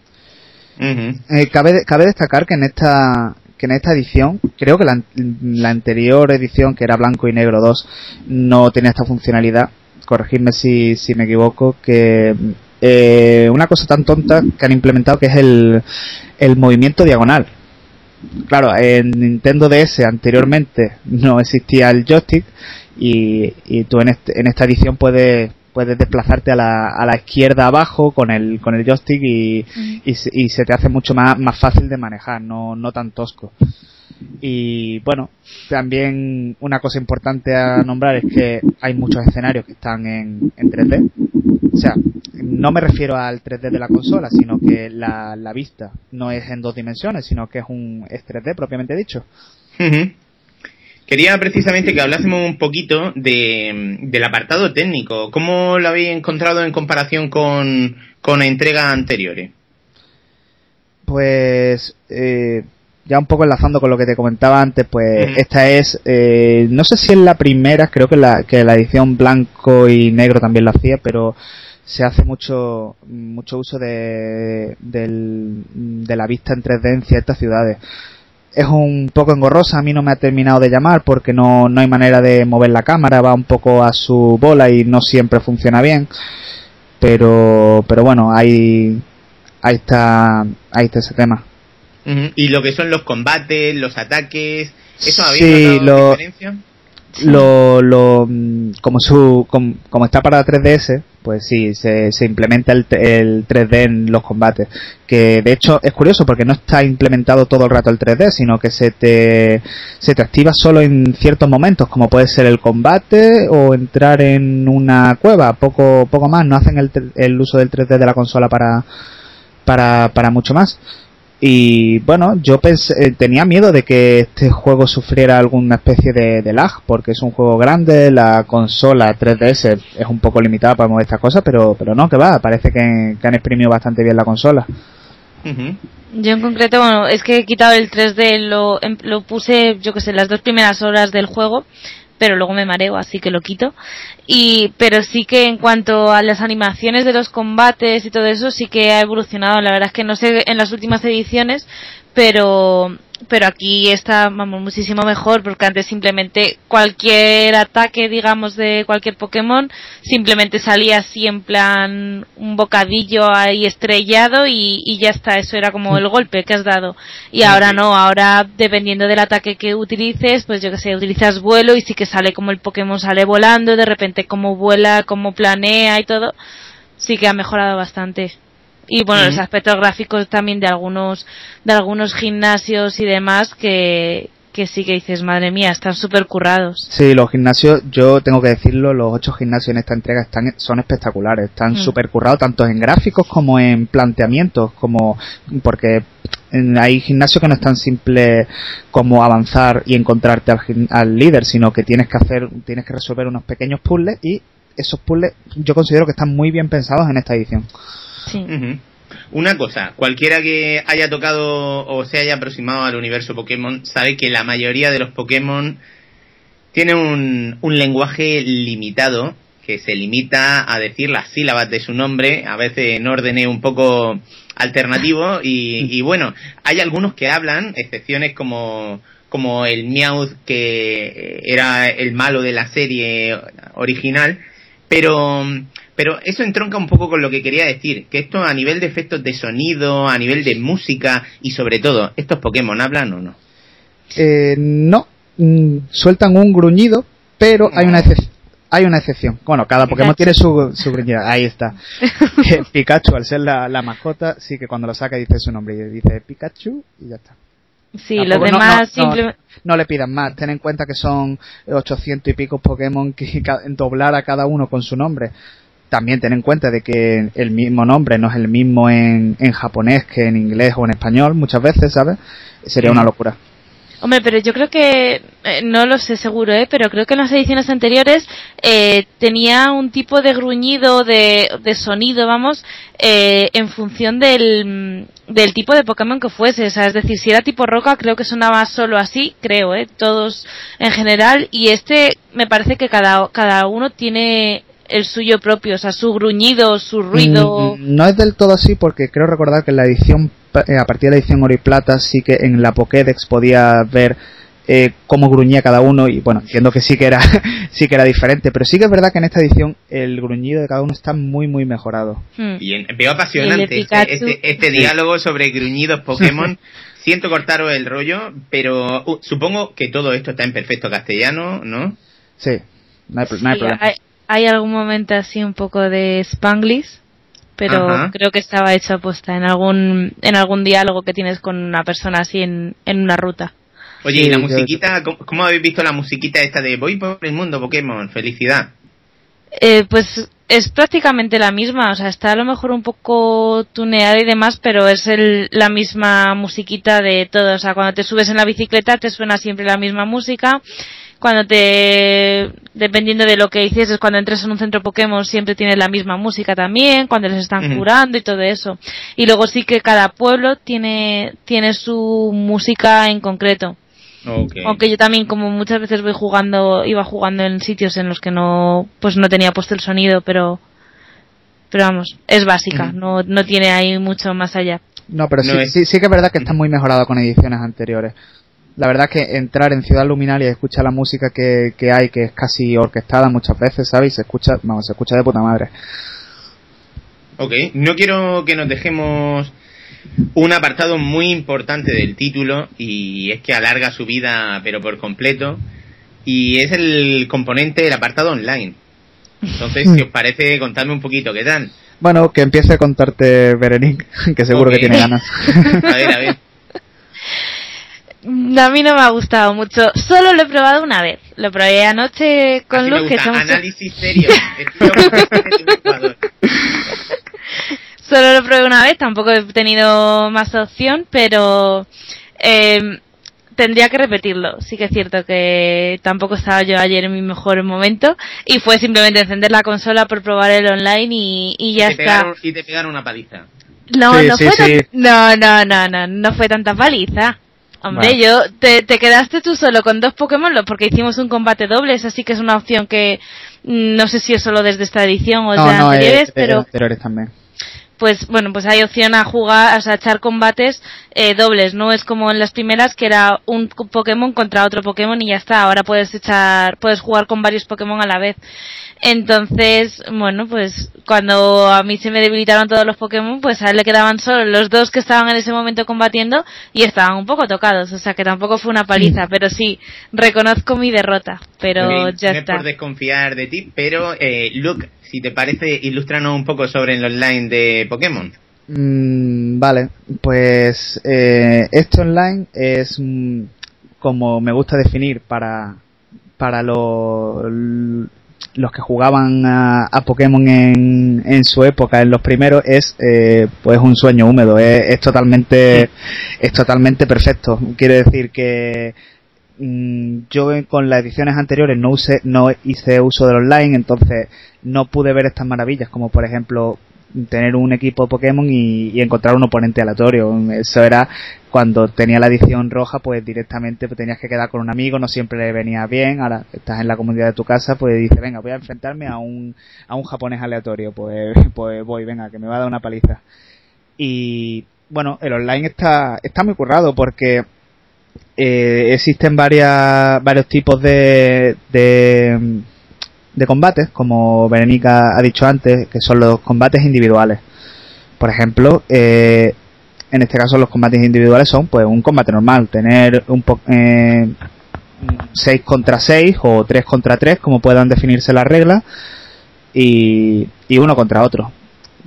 Eh, cabe, cabe destacar que en esta que en esta edición, creo que la, anterior edición, que era blanco y negro 2, no tenía esta funcionalidad. Corregidme si, si me equivoco, que eh, una cosa tan tonta que han implementado que es el, el movimiento diagonal. Claro, en Nintendo DS anteriormente no existía el joystick y, y tú en, este, en esta edición puedes puedes desplazarte a la, a la izquierda abajo con el, con el joystick y, y, se te hace mucho más, más fácil de manejar, no, no tan tosco. Y bueno, también una cosa importante a nombrar es que hay muchos escenarios que están en, en 3D. O sea, no me refiero al 3D de la consola, sino que la, la vista no es en dos dimensiones, sino que es un es 3D propiamente dicho. Quería precisamente que hablásemos un poquito de, del apartado técnico. ¿Cómo lo habéis encontrado en comparación con, con entregas anteriores? Pues eh, ya un poco enlazando con lo que te comentaba antes, pues esta es, eh, no sé si es la primera, creo que la, que la edición blanco y negro también lo hacía, pero se hace mucho mucho uso de, del- de la vista en 3D en ciertas ciudades. Es un poco engorrosa, a mí no me ha terminado de llamar porque no, no hay manera de mover la cámara, va un poco a su bola y no siempre funciona bien. Pero, pero bueno, ahí, ahí está, ahí está ese tema. Y lo que son los combates, los ataques, ¿eso habéis Sí, notado lo- diferencia? Lo, lo mm, como su como, como está para 3DS pues sí se, se implementa el, el 3D en los combates. Que de hecho es curioso porque no está implementado todo el rato el 3D sino que se te se te activa solo en ciertos momentos como puede ser el combate o entrar en una cueva. Poco poco más. No hacen el, el uso del 3D de la consola para para, para mucho más y bueno, yo pensé, eh, tenía miedo de que este juego sufriera alguna especie de, de lag, porque es un juego grande, la consola 3DS es un poco limitada para mover estas cosas, pero, pero no, que va, parece que, que han exprimido bastante bien la consola. Yo en concreto, bueno, es que he quitado el 3D, lo, em- lo puse, yo que sé, las dos primeras horas del juego, pero luego me mareo, así que lo quito. Y, pero sí que en cuanto a las animaciones de los combates y todo eso, sí que ha evolucionado. La verdad es que no sé en las últimas ediciones, pero, pero aquí está, vamos, muchísimo mejor, porque antes simplemente cualquier ataque, digamos, de cualquier Pokémon, simplemente salía así en plan un bocadillo ahí estrellado y, y ya está, eso era como el golpe que has dado. Y ahora no, ahora dependiendo del ataque que utilices, pues yo que sé, utilizas vuelo y sí que sale como el Pokémon sale volando, de repente cómo vuela, cómo planea y todo, sí que ha mejorado bastante. Y bueno, los Ujú. aspectos gráficos también de algunos, de algunos gimnasios y demás que, que sí que dices, madre mía, están súper currados. Sí, los gimnasios, yo tengo que decirlo, los ocho gimnasios en esta entrega están, son espectaculares, están Mm. súper currados tanto en gráficos como en planteamientos, como, porque hay gimnasios que no es tan simple como avanzar y encontrarte al, al líder, sino que tienes que hacer, tienes que resolver unos pequeños puzzles y esos puzzles yo considero que están muy bien pensados en esta edición. Una cosa, cualquiera que haya tocado o se haya aproximado al universo Pokémon sabe que la mayoría de los Pokémon tiene un, lenguaje limitado que se limita a decir las sílabas de su nombre, a veces en orden un poco alternativo y, y bueno, hay algunos que hablan, excepciones como como el Meowth que era el malo de la serie original, pero pero eso entronca un poco con lo que quería decir, que esto a nivel de efectos de sonido, a nivel de música y sobre todo, ¿estos Pokémon hablan o no? Eh, no, mm, sueltan un gruñido, pero hay una excep- hay una excepción. Bueno, cada Pokémon tiene su, su gruñido. Ahí está. Eh, Pikachu, al ser la, la mascota, sí que cuando lo saca dice su nombre. Y dice Pikachu y ya está. Sí, Tampoco- los no- no- demás no, simplemente... No le pidan más. Ten en cuenta que son 800 y pico Pokémon que doblar a cada uno con su nombre. También ten en cuenta de que el mismo nombre no es el mismo en, en japonés que en inglés o en español muchas veces, ¿sabes? Sería una locura. Hombre, pero yo creo que, eh, no lo sé seguro, ¿eh? pero creo que en las ediciones anteriores eh, tenía un tipo de gruñido, de, de sonido, vamos, eh, en función del, del tipo de Pokémon que fuese. O sea, es decir, si era tipo roca, creo que sonaba solo así, creo, ¿eh? todos en general. Y este me parece que cada, cada uno tiene el suyo propio, o sea, su gruñido, su ruido. Mm, No es del todo así porque creo recordar que en la edición, eh, a partir de la edición oro y plata, sí que en la Pokédex podía ver eh, cómo gruñía cada uno y bueno, entiendo que sí que era sí que era diferente, pero sí que es verdad que en esta edición el gruñido de cada uno está muy muy mejorado. Hmm. Bien, veo Y el apasionante este, este, este diálogo sobre gruñidos Pokémon. Siento cortaros el rollo, pero uh, supongo que todo esto está en perfecto castellano, ¿no? Sí, no hay, no hay Sí, problema. hay, hay algún momento así un poco de Spanglish, pero Ajá. creo que estaba hecho aposta en algún en algún diálogo que tienes con una persona así en, en una ruta. Oye, Sí, ¿y la yo- musiquita? ¿cómo, cómo habéis visto la musiquita esta de Voy por el mundo Pokémon? Felicidad. Eh, pues es prácticamente la misma, o sea, está a lo mejor un poco tuneada y demás, pero es el, la misma musiquita de todo. O sea, cuando te subes en la bicicleta te suena siempre la misma música. Cuando te, dependiendo de lo que hicieses, cuando entres en un centro Pokémon siempre tienes la misma música también, cuando les están curando y todo eso. Y luego sí que cada pueblo tiene, tiene su música en concreto. Aunque yo también, como muchas veces voy jugando, iba jugando en sitios en los que no, pues no tenía puesto el sonido, pero, pero vamos, es básica, no, no tiene ahí mucho más allá. No, pero No sí, es- sí, sí que es verdad que está muy mejorado con ediciones anteriores. La verdad es que entrar en Ciudad Luminaria y escuchar la música que, que hay, que es casi orquestada muchas veces, ¿sabes? Y se escucha, vamos, se escucha de puta madre. Ok, no quiero que nos dejemos un apartado muy importante del título y es que alarga su vida pero por completo y es el componente del apartado online. Entonces, si os parece, contadme un poquito qué tal. Bueno, que empiece a contarte Berenice, que seguro que tiene ganas. A ver, a ver. A mí no me ha gustado mucho, solo lo he probado una vez, lo probé anoche con Así me Luz, que gusta, somos- análisis serio. Solo lo probé una vez, tampoco he tenido más opción, pero eh, tendría que repetirlo. Sí que es cierto que tampoco estaba yo ayer en mi mejor momento y fue simplemente encender la consola por probar el online y, y ya y, está. pegaron, y te pegaron una paliza. No, Sí, no sí, fue sí. tan- no, no, no, no, no fue tanta paliza. Hombre, Vale. yo te, te quedaste tú solo con dos Pokémon porque hicimos un combate doble, esa sí que es una opción que mm, no sé si es solo desde esta edición o No, desde no, anteriores, pero también. Pues bueno, pues hay opción a jugar, o sea, a echar combates eh, dobles, no es como en las primeras que era un Pokémon contra otro Pokémon y ya está, ahora puedes echar, puedes jugar con varios Pokémon a la vez. Entonces, bueno, pues cuando a mí se me debilitaron todos los Pokémon, pues a él le quedaban solo los dos que estaban en ese momento combatiendo y estaban un poco tocados, o sea que tampoco fue una paliza, pero sí, reconozco mi derrota, pero ya no es está. por desconfiar de ti, pero eh, Luke, si te parece, ilústranos un poco sobre el online de Pokémon. Mm, vale, pues eh, esto online es mm, como me gusta definir para, para lo- los que jugaban a, a Pokémon en, en su época, en los primeros, es eh, pues un sueño húmedo, es, es totalmente es totalmente perfecto. Quiere decir que yo en- con las ediciones anteriores no usé, no hice uso del online, entonces no pude ver estas maravillas, como por ejemplo tener un equipo Pokémon y, y encontrar un oponente aleatorio. Eso era cuando tenía la edición roja, pues directamente pues, tenías que quedar con un amigo, no siempre le venía bien. Ahora estás en la comunidad de tu casa, pues dices, venga, voy a enfrentarme a un, a un japonés aleatorio. Pues, pues voy, venga, que me va a dar una paliza. Y bueno, el online está, está muy currado porque eh, existen varias, varios tipos de, de, combates, como Berenica ha dicho antes, que son los combates individuales. Por ejemplo, eh, en este caso los combates individuales son pues un combate normal, tener un po- eh, 6 contra 6 o 3 contra 3, como puedan definirse las reglas, y, y uno contra otro.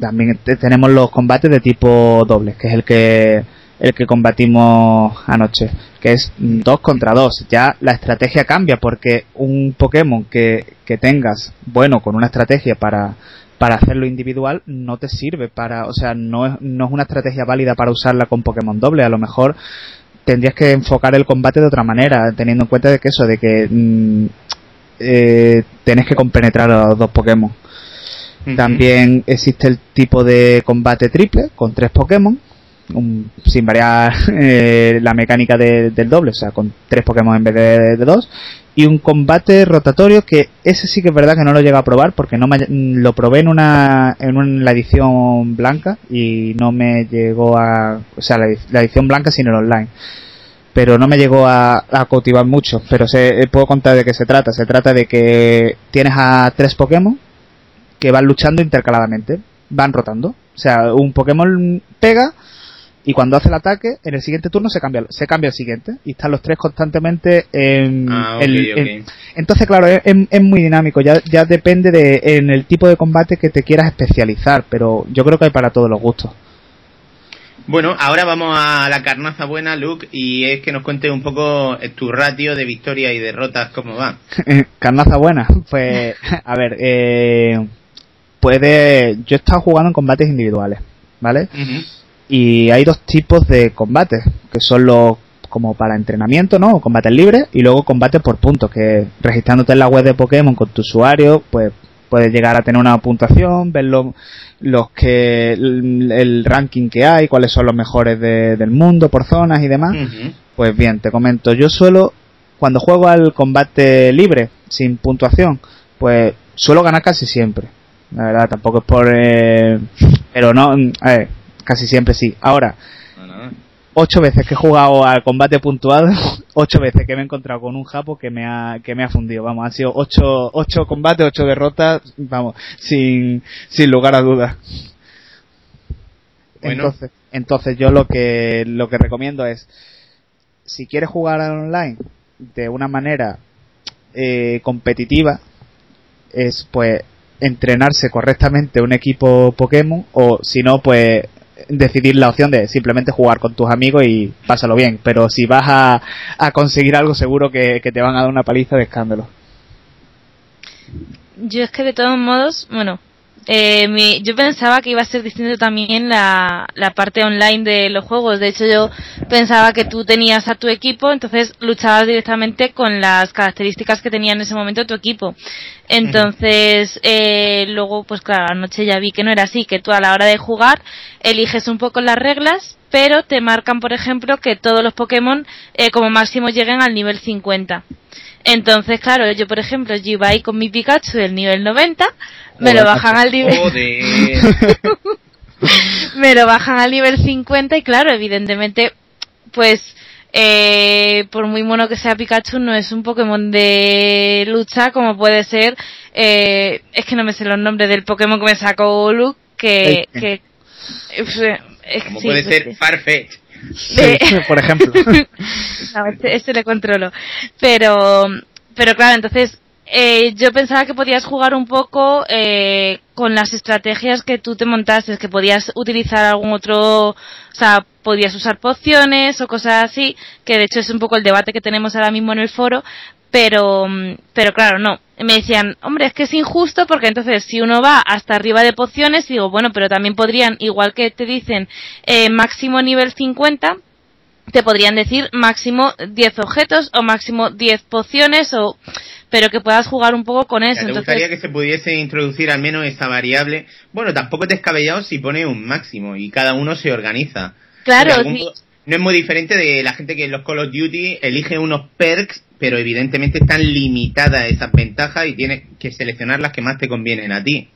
También te- tenemos los combates de tipo doble, que es el que el que combatimos anoche, que es 2 contra 2. Ya la estrategia cambia porque un Pokémon que, que tengas bueno con una estrategia para, para hacerlo individual no te sirve para, o sea, no es, no es una estrategia válida para usarla con Pokémon doble. A lo mejor tendrías que enfocar el combate de otra manera, teniendo en cuenta de que eso, de que mm, eh, tenés que compenetrar a los dos Pokémon. También existe el tipo de combate triple con tres Pokémon, un- sin variar eh, la mecánica de- del doble, o sea, con tres Pokémon en vez de, de dos. Y un combate rotatorio que ese sí que es verdad que no lo llego a probar porque no me, lo probé en una en una, la edición blanca y no me llegó a, o sea, la, edi- la edición blanca sin el online pero no me llegó a, a cautivar mucho. Pero se, puedo contar de qué se trata. Se trata de que tienes a tres Pokémon que van luchando intercaladamente, van rotando. O sea, un Pokémon pega y cuando hace el ataque, en el siguiente turno se cambia, se cambia el siguiente y están los tres constantemente en, Ah, en- entonces, claro, es, es- es muy dinámico, ya, ya depende de en el tipo de combate que te quieras especializar, pero yo creo que hay para todos los gustos. Bueno, ahora vamos a la carnaza buena, Luke, y es que nos cuentes un poco eh, tu ratio de victorias y derrotas, cómo va. Carnaza buena. Pues, a ver, eh, puede. Yo he estado jugando en combates individuales, ¿vale? Ujú. Y hay dos tipos de combates, que son los como para entrenamiento, ¿no? Combates libres y luego combates por puntos, que registrándote en la web de Pokémon con tu usuario, pues puedes llegar a tener una puntuación, ver los, los que el, ranking que hay, cuáles son los mejores del mundo por zonas y demás. Pues bien, te comento, yo suelo cuando juego al combate libre sin puntuación, pues suelo ganar casi siempre. La verdad, tampoco es por eh, pero no, a ver, casi siempre sí. Ahora, ocho veces que he jugado al combate puntuado, ocho veces que me he encontrado con un japo que me ha, que me ha fundido. Vamos, han sido ocho, ocho combates, ocho derrotas, vamos, sin, sin lugar a dudas. Entonces, entonces yo lo que, lo que recomiendo es, si quieres jugar online de una manera eh, competitiva, es pues entrenarse correctamente un equipo Pokémon o si no pues decidir la opción de simplemente jugar con tus amigos y pásalo bien. Pero si vas a, a conseguir algo, seguro que, te van a dar una paliza de escándalo. Yo es que de todos modos, bueno, eh, yo pensaba que iba a ser distinto también la, la parte online de los juegos. De hecho, yo pensaba que tú tenías a tu equipo, entonces luchabas directamente con las características que tenía en ese momento tu equipo. Entonces, eh, luego, pues claro, anoche ya vi que no era así, que tú a la hora de jugar eliges un poco las reglas, pero te marcan, por ejemplo, que todos los Pokémon eh, como máximo lleguen al nivel 50. Entonces, claro, yo por ejemplo, yo iba ahí con mi Pikachu del nivel 90, me lo bajan al nivel... me lo bajan al nivel 50 y claro, evidentemente, pues eh, por muy mono que sea Pikachu, no es un Pokémon de lucha como puede ser, eh, es que no me sé los nombres del Pokémon que me sacó Luke, que... que como puede ser Farfetch. por ejemplo. este, este le controlo. Pero, pero claro, entonces eh, yo pensaba que podías jugar un poco eh, con las estrategias que tú te montaste, que podías utilizar algún otro, o sea, podías usar pociones o cosas así, que de hecho es un poco el debate que tenemos ahora mismo en el foro, pero, pero claro, no. Me decían, hombre, es que es injusto porque entonces si uno va hasta arriba de pociones, digo, bueno, pero también podrían, igual que te dicen eh, máximo nivel 50, te podrían decir máximo 10 objetos o máximo 10 pociones o pero que puedas jugar un poco con eso. Me gustaría que se pudiese introducir al menos esta variable. Bueno, tampoco te descabellado si pone un máximo y cada uno se organiza. Claro, No es muy diferente de la gente que en los Call of Duty elige unos perks, pero evidentemente están limitadas esas ventajas y tienes que seleccionar las que más te convienen a ti.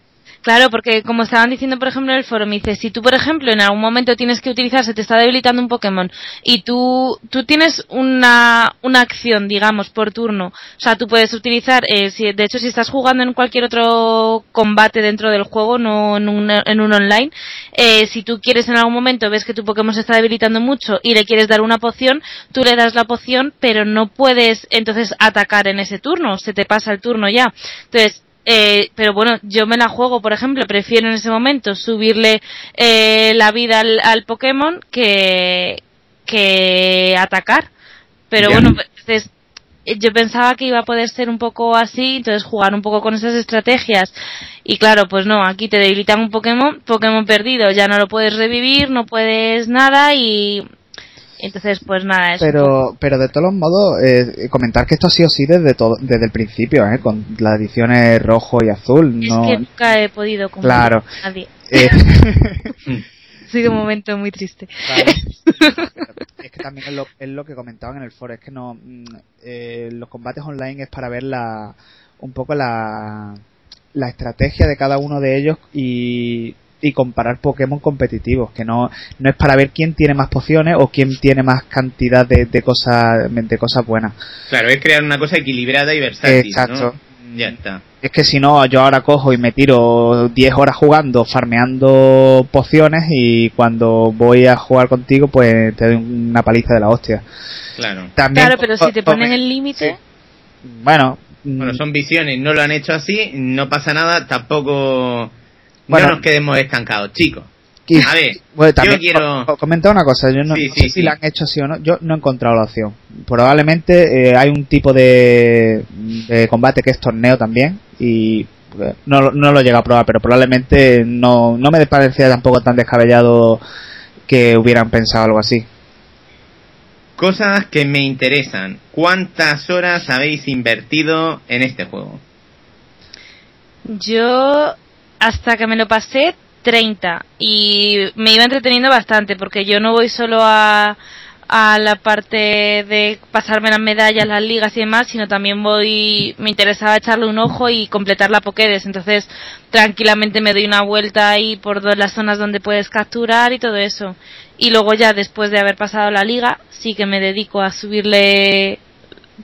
Claro, porque como estaban diciendo, por ejemplo, en el foro, me dice, si tú, por ejemplo, en algún momento tienes que utilizar, se te está debilitando un Pokémon y tú, tú tienes una, una acción, digamos, por turno. O sea, tú puedes utilizar, eh, si, de hecho, si estás jugando en cualquier otro combate dentro del juego, no en un, en un online, eh, si tú quieres en algún momento, ves que tu Pokémon se está debilitando mucho y le quieres dar una poción, tú le das la poción, pero no puedes entonces atacar en ese turno, se te pasa el turno ya. Entonces, eh, pero bueno, yo me la juego, por ejemplo, prefiero en ese momento subirle eh, la vida al, al, Pokémon que, que atacar. Pero bueno, entonces, yo pensaba que iba a poder ser un poco así, entonces jugar un poco con esas estrategias. Y claro, pues no, aquí te debilitan un Pokémon, Pokémon perdido, ya no lo puedes revivir, no puedes nada y entonces, pues nada, eso. Pero, pero de todos modos, eh, comentar que esto ha sido así desde todo, desde el principio, ¿eh? con las ediciones rojo y azul. Es que nunca he podido claro. a nadie. Eh. sido un momento muy triste. es que también es lo, es lo que comentaban en el foro, es que no mm, eh, los combates online es para ver la, un poco la, la estrategia de cada uno de ellos y y comparar Pokémon competitivos, que no, no es para ver quién tiene más pociones o quién tiene más cantidad de, de cosas de cosas buenas. Claro, es crear una cosa equilibrada y versátil. Exacto. Ya está. Es que si no, yo ahora cojo y me tiro 10 horas jugando, farmeando pociones y cuando voy a jugar contigo, pues te doy una paliza de la hostia. Claro. claro, pero si te ponen el límite. Bueno. Bueno, son visiones, no lo han hecho así, no pasa nada, tampoco bueno, no nos quedemos estancados, chicos. A ver, yo quiero... comentar una cosa, yo no, sé si la han hecho así o no, yo no he encontrado la opción. Probablemente eh, hay un tipo de, combate que es torneo también y eh, no, no lo he llegado a probar, pero probablemente no, no me parecía tampoco tan descabellado que hubieran pensado algo así. Cosas que me interesan. ¿Cuántas horas habéis invertido en este juego? Yo, hasta que me lo pasé, 30. Y me iba entreteniendo bastante, porque yo no voy solo a, a la parte de pasarme las medallas, las ligas y demás, sino también voy, me interesaba echarle un ojo y completar la Pokédex. Entonces, tranquilamente me doy una vuelta ahí por las zonas donde puedes capturar y todo eso. Y luego ya después de haber pasado la liga, sí que me dedico a subirle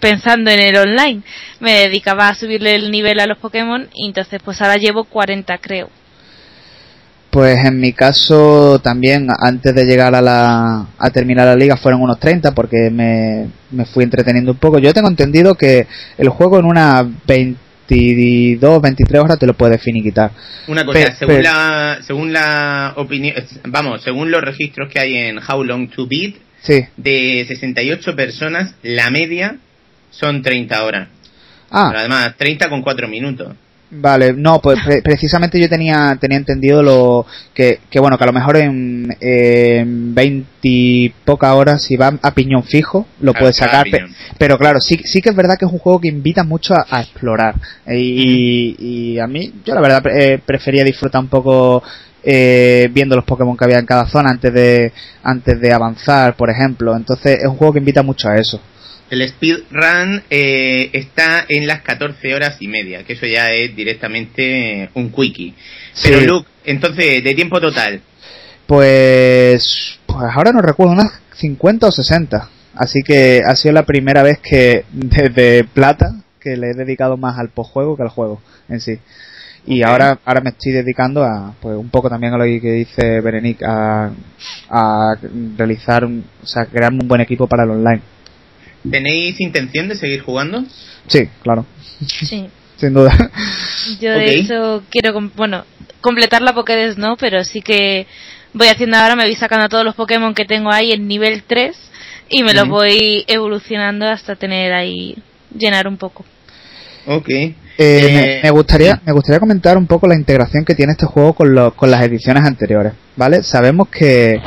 pensando en el online, me dedicaba a subirle el nivel a los Pokémon y entonces pues ahora llevo 40 creo. Pues en mi caso también antes de llegar a la a terminar la liga fueron unos 30 porque me, me fui entreteniendo un poco. Yo tengo entendido que el juego en unas 22, 23 horas te lo puedes finiquitar. Una cosa, Pe- según la según la opinión, vamos, según los registros que hay en How Long to Beat, Sí. de 68 personas, la media son 30 horas. Ah, Pero además, 30 con 4 minutos. Vale, no, pues pre- precisamente yo tenía tenía entendido lo que, que bueno, que a lo mejor en, en 20 y pocas horas si va a piñón fijo lo Claro, puedes sacar, pe- pero claro, sí, sí que es verdad que es un juego que invita mucho a, a explorar y, y a mí yo la verdad eh, prefería disfrutar un poco eh, viendo los Pokémon que había en cada zona antes de antes de avanzar, por ejemplo, entonces es un juego que invita mucho a eso. El speedrun eh, está en las 14 horas y media, que eso ya es directamente un quickie. Pero. Luke, entonces, de tiempo total, Pues, pues ahora no recuerdo, unas 50 o 60. Así que ha sido la primera vez que desde plata que le he dedicado más al postjuego que al juego en sí. Y ahora, ahora me estoy dedicando a, pues un poco también a lo que dice Berenice, a, a realizar, o sea, crearme un buen equipo para el online. ¿Tenéis intención de seguir jugando? Sí, claro, Sí. sin duda. Yo de hecho quiero, bueno, completar la Pokédex no, pero sí que voy haciendo ahora, me voy sacando todos los Pokémon que tengo ahí en nivel 3 y me los voy evolucionando hasta tener ahí, llenar un poco. Ok. Eh, Eh, me, me gustaría me gustaría comentar un poco la integración que tiene este juego con, lo- con las ediciones anteriores, ¿vale? Sabemos que,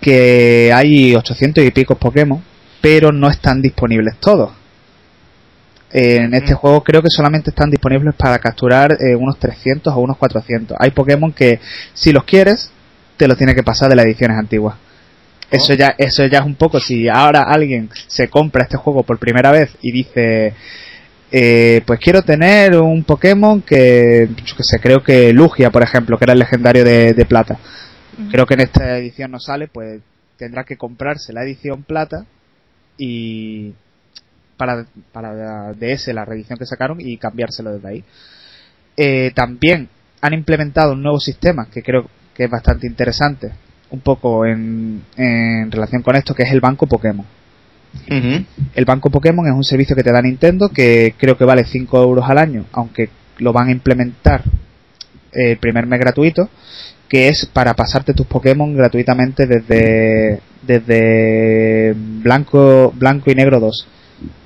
que hay 800 y pico Pokémon, pero no están disponibles todos. En este juego creo que solamente están disponibles para capturar eh, unos 300 o unos 400. Hay Pokémon que si los quieres te los tiene que pasar de las ediciones antiguas. Eso Oh. ya eso ya es un poco si ahora alguien se compra este juego por primera vez y dice eh, pues quiero tener un Pokémon que, yo que sé, creo que Lugia, por ejemplo, que era el legendario de, de plata. Creo que en esta edición no sale, pues tendrá que comprarse la edición plata y para, para DS, la reedición que sacaron, y cambiárselo desde ahí. Eh, también han implementado un nuevo sistema que creo que es bastante interesante, un poco en, en relación con esto, que es el banco Pokémon. El banco Pokémon es un servicio que te da Nintendo que creo que vale 5 euros al año, aunque lo van a implementar eh, el primer mes gratuito, que es para pasarte tus Pokémon gratuitamente desde, desde blanco, blanco y negro 2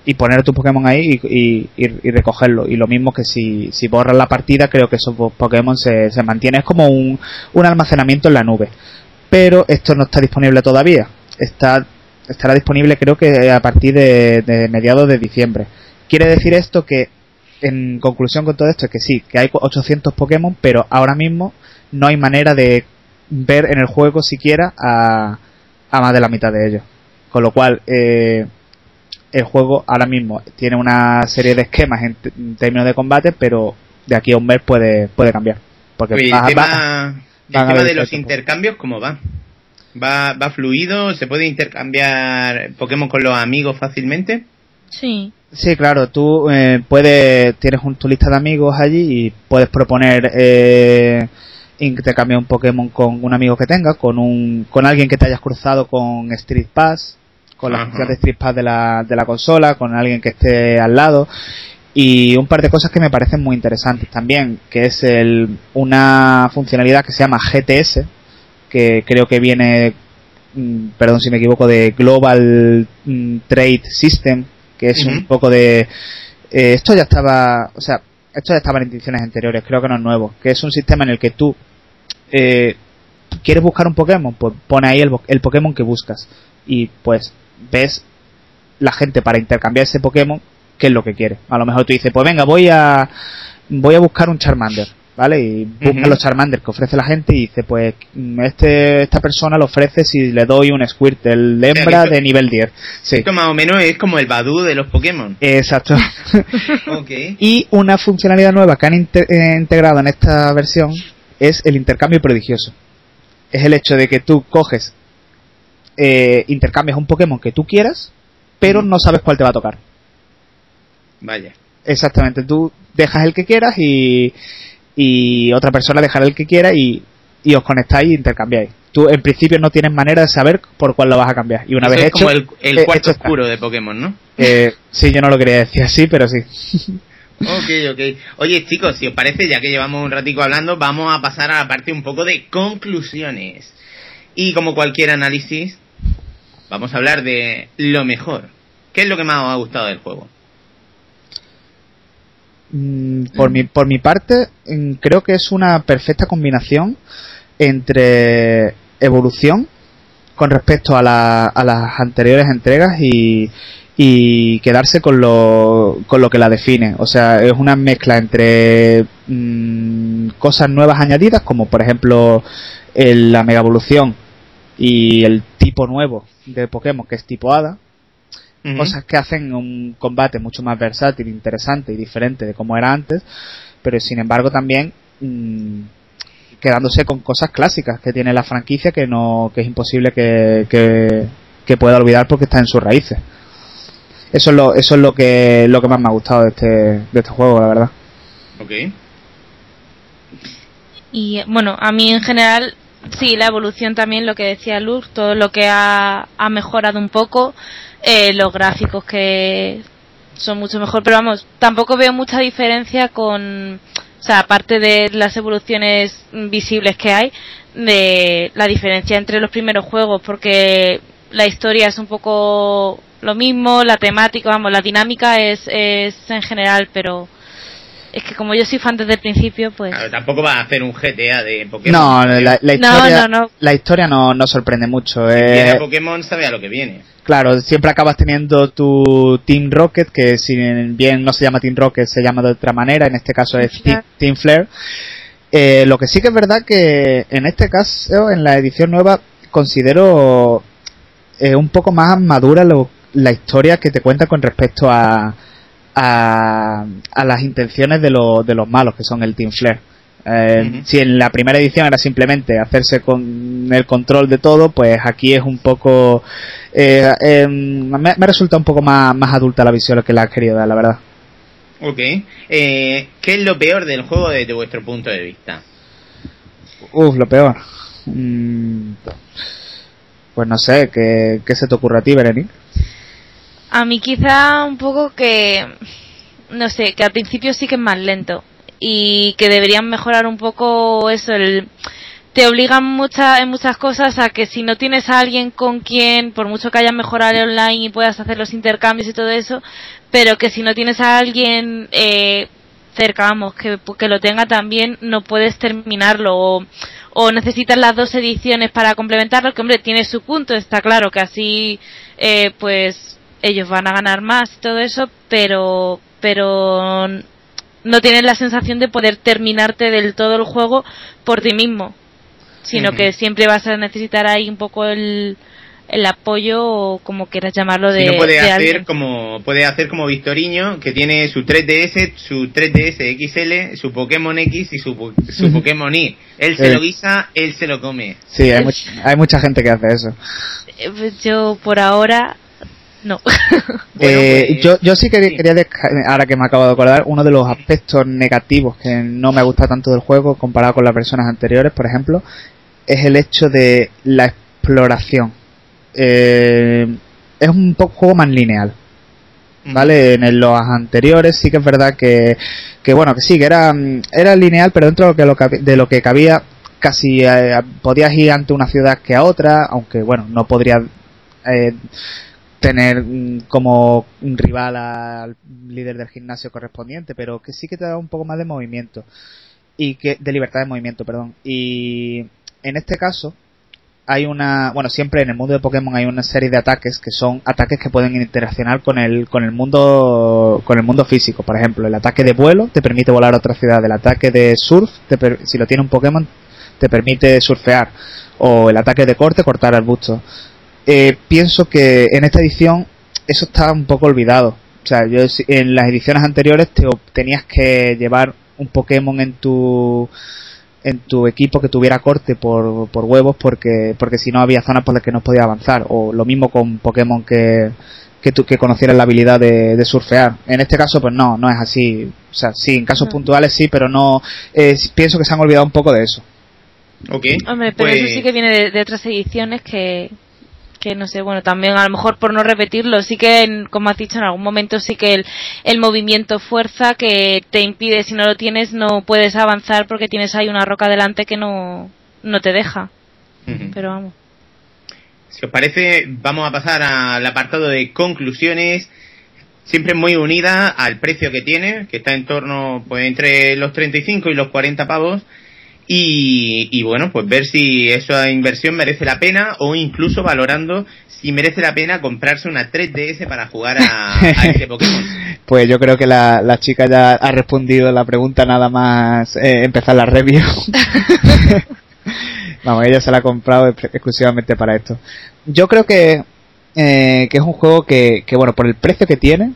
y poner tu Pokémon ahí y- y- y recogerlo. Y lo mismo que si, si borras la partida, creo que esos Pokémon se, se mantienen. Es como un, un almacenamiento en la nube. Pero esto no está disponible todavía. Está, estará disponible creo que a partir de, de mediados de diciembre. Quiere decir esto que, en conclusión con todo esto, es que sí, que hay 800 Pokémon, pero ahora mismo no hay manera de ver en el juego siquiera a, a más de la mitad de ellos. Con lo cual, eh, el juego ahora mismo tiene una serie de esquemas en, en términos de combate, pero de aquí a un mes puede, puede cambiar. Porque el va- tema, el tema de los intercambios, ¿cómo va? ¿Va, ¿Va fluido? ¿Se puede intercambiar Pokémon con los amigos fácilmente? Sí. Sí, claro, tú eh, puedes, tienes un, tu lista de amigos allí y puedes proponer eh, intercambiar un Pokémon con un amigo que tengas, con un, con alguien que te hayas cruzado con Street Pass, con la función de Street Pass de la, de la consola, con alguien que esté al lado y un par de cosas que me parecen muy interesantes también, que es el, una funcionalidad que se llama GTS, que creo que viene, mm, perdón si me equivoco, de Global mm, Trade System, que es un poco de... eh, esto ya estaba, o sea, esto ya estaba en ediciones anteriores, creo que no es nuevo, que es un sistema en el que tú eh, quieres buscar un Pokémon, pues pone ahí el, el Pokémon que buscas y pues ves la gente para intercambiar ese Pokémon qué es lo que quiere. A lo mejor tú dices, pues venga, voy a voy a buscar un Charmander, ¿vale? Y busca Ujú. los Charmander que ofrece la gente y dice, pues este esta persona lo ofrece si le doy un Squirtle de hembra de nivel 10. Sí. Esto más o menos es como el Badu de los Pokémon. Exacto. y una funcionalidad nueva que han eh, integrado en esta versión es el intercambio prodigioso. Es el hecho de que tú coges, eh, intercambias un Pokémon que tú quieras, pero no sabes cuál te va a tocar. Vaya. Exactamente, tú dejas el que quieras y, y otra persona dejará el que quiera y, y os conectáis y intercambiáis. Tú en principio no tienes manera de saber por cuál lo vas a cambiar. Y una Eso vez es hecho, como el, el eh, cuarto hecho oscuro de Pokémon, ¿no? Eh, sí, yo no lo quería decir así, pero sí. Ok, ok. Oye, chicos, si os parece, ya que llevamos un ratico hablando, vamos a pasar a la parte un poco de conclusiones. Y como cualquier análisis, vamos a hablar de lo mejor. ¿Qué es lo que más os ha gustado del juego? Mm, por, mi, por mi parte, mm, creo que es una perfecta combinación entre evolución con respecto a, la- a las anteriores entregas y, y quedarse con lo, con lo que la define. O sea, es una mezcla entre mm, cosas nuevas añadidas, como por ejemplo el- la mega evolución y el tipo nuevo de Pokémon, que es tipo Hada, Cosas que hacen un combate mucho más versátil, interesante y diferente de como era antes, pero sin embargo también mm, quedándose con cosas clásicas que tiene la franquicia que no que es imposible que, que, que pueda olvidar porque está en sus raíces. Eso es lo eso es lo que lo que más me ha gustado de este de este juego, la verdad. Ok. Y bueno, a mí en general, sí, la evolución también, lo que decía Luz, todo lo que ha, ha mejorado un poco, eh, los gráficos que son mucho mejor, pero vamos, tampoco veo mucha diferencia con, o sea, aparte de las evoluciones visibles que hay, de la diferencia entre los primeros juegos, porque la historia es un poco lo mismo, la temática, vamos, la dinámica es, es en general, pero es que como yo soy fan desde el principio, pues... Claro, tampoco va a hacer un GTA de Pokémon. No, la, historia no, no. la historia no, no sorprende mucho. Viene eh, a Pokémon sabe a lo que viene. Claro, siempre acabas teniendo tu Team Rocket, que si bien no se llama Team Rocket, se llama de otra manera, en este caso es Flare. Team Flare. Eh, lo que sí que es verdad que en este caso, en la edición nueva, considero eh, un poco más madura lo- la historia que te cuenta con respecto a, a, a las intenciones de, los de los malos, que son el Team Flare. Eh. Si en la primera edición era simplemente hacerse con el control de todo, pues aquí es un poco... eh, eh, me, me resulta un poco más, más adulta la visión que la has querido dar, la verdad. Ok. Eh, ¿Qué es lo peor del juego desde vuestro punto de vista? Uf, lo peor. Mm, pues no sé, ¿qué, qué se te ocurre a ti, Berenice? A mí quizá un poco que, no sé, que al principio sí que es más lento y que deberían mejorar un poco eso, el, te obligan mucha, en muchas cosas a que si no tienes a alguien con quien, por mucho que hayas mejorado online y puedas hacer los intercambios y todo eso, pero que si no tienes a alguien eh, cerca, vamos, que, que lo tenga también, no puedes terminarlo o, o necesitas las dos ediciones para complementarlo, que hombre, tiene su punto, está claro que así, eh, pues, ellos van a ganar más y todo eso, pero, pero no tienes la sensación de poder terminarte del todo el juego por ti mismo, sino Ujú. que siempre vas a necesitar ahí un poco el, el apoyo o como quieras llamarlo de, si no puede de hacer alguien. como puede hacer como Victoriño que tiene su 3DS su 3DS XL su Pokémon X y su, su Pokémon Y él se lo guisa él se lo come Sí, hay, much- hay mucha gente que hace eso. Eh, pues Yo por ahora no. Bueno, Eh, pues, yo, yo sí que sí. quería, dejar- ahora que me acabo de acordar, uno de los aspectos negativos que no me gusta tanto del juego comparado con las versiones anteriores, por ejemplo, es el hecho de la exploración. Eh, es un poco juego más lineal. ¿vale? En el- los anteriores sí que es verdad que, que bueno, que sí, que era, era lineal, pero dentro de lo que, de lo que cabía, casi eh, podías ir ante una ciudad que a otra, aunque bueno, no podrías eh, tener mm, como un rival al líder del gimnasio correspondiente, pero que sí que te da un poco más de movimiento y que de libertad de movimiento, perdón. Y en este caso hay una, bueno, siempre en el mundo de Pokémon hay una serie de ataques que son ataques que pueden interaccionar con el, con el mundo, con el mundo físico. Por ejemplo, el ataque de vuelo te permite volar a otra ciudad, el ataque de surf, si lo tiene un Pokémon, te permite surfear, o el ataque de corte, cortar arbustos. Eh, pienso que en esta edición eso está un poco olvidado. O sea, yo en las ediciones anteriores te, tenías que llevar un Pokémon en tu en tu equipo que tuviera corte por, por huevos porque porque si no había zonas por las que no podía avanzar o lo mismo con Pokémon que que, tu, que conocieran la habilidad de, surfear. En este caso, pues no, no es así. O sea, sí, en casos puntuales sí, pero no. Eh, pienso que se han olvidado un poco de eso. Ok. Hombre, pero eso sí pues que viene de otras ediciones que, que no sé, bueno, también a lo mejor por no repetirlo, sí que, como has dicho, en algún momento sí que el, el movimiento fuerza que te impide, si no lo tienes, no puedes avanzar porque tienes ahí una roca delante que no, no te deja. Pero vamos. Si os parece, vamos a pasar al apartado de conclusiones siempre muy unida al precio que tiene, que está en torno pues entre los 35 y los 40 pavos y, bueno, pues ver si esa inversión merece la pena o incluso valorando si merece la pena comprarse una 3DS para jugar a, este Pokémon. Pues yo creo que la, la, chica ya ha respondido la pregunta nada más eh, empezar la review. Vamos, ella se la ha comprado exclusivamente para esto. Yo creo que, eh, que es un juego que, que, bueno, por el precio que tiene,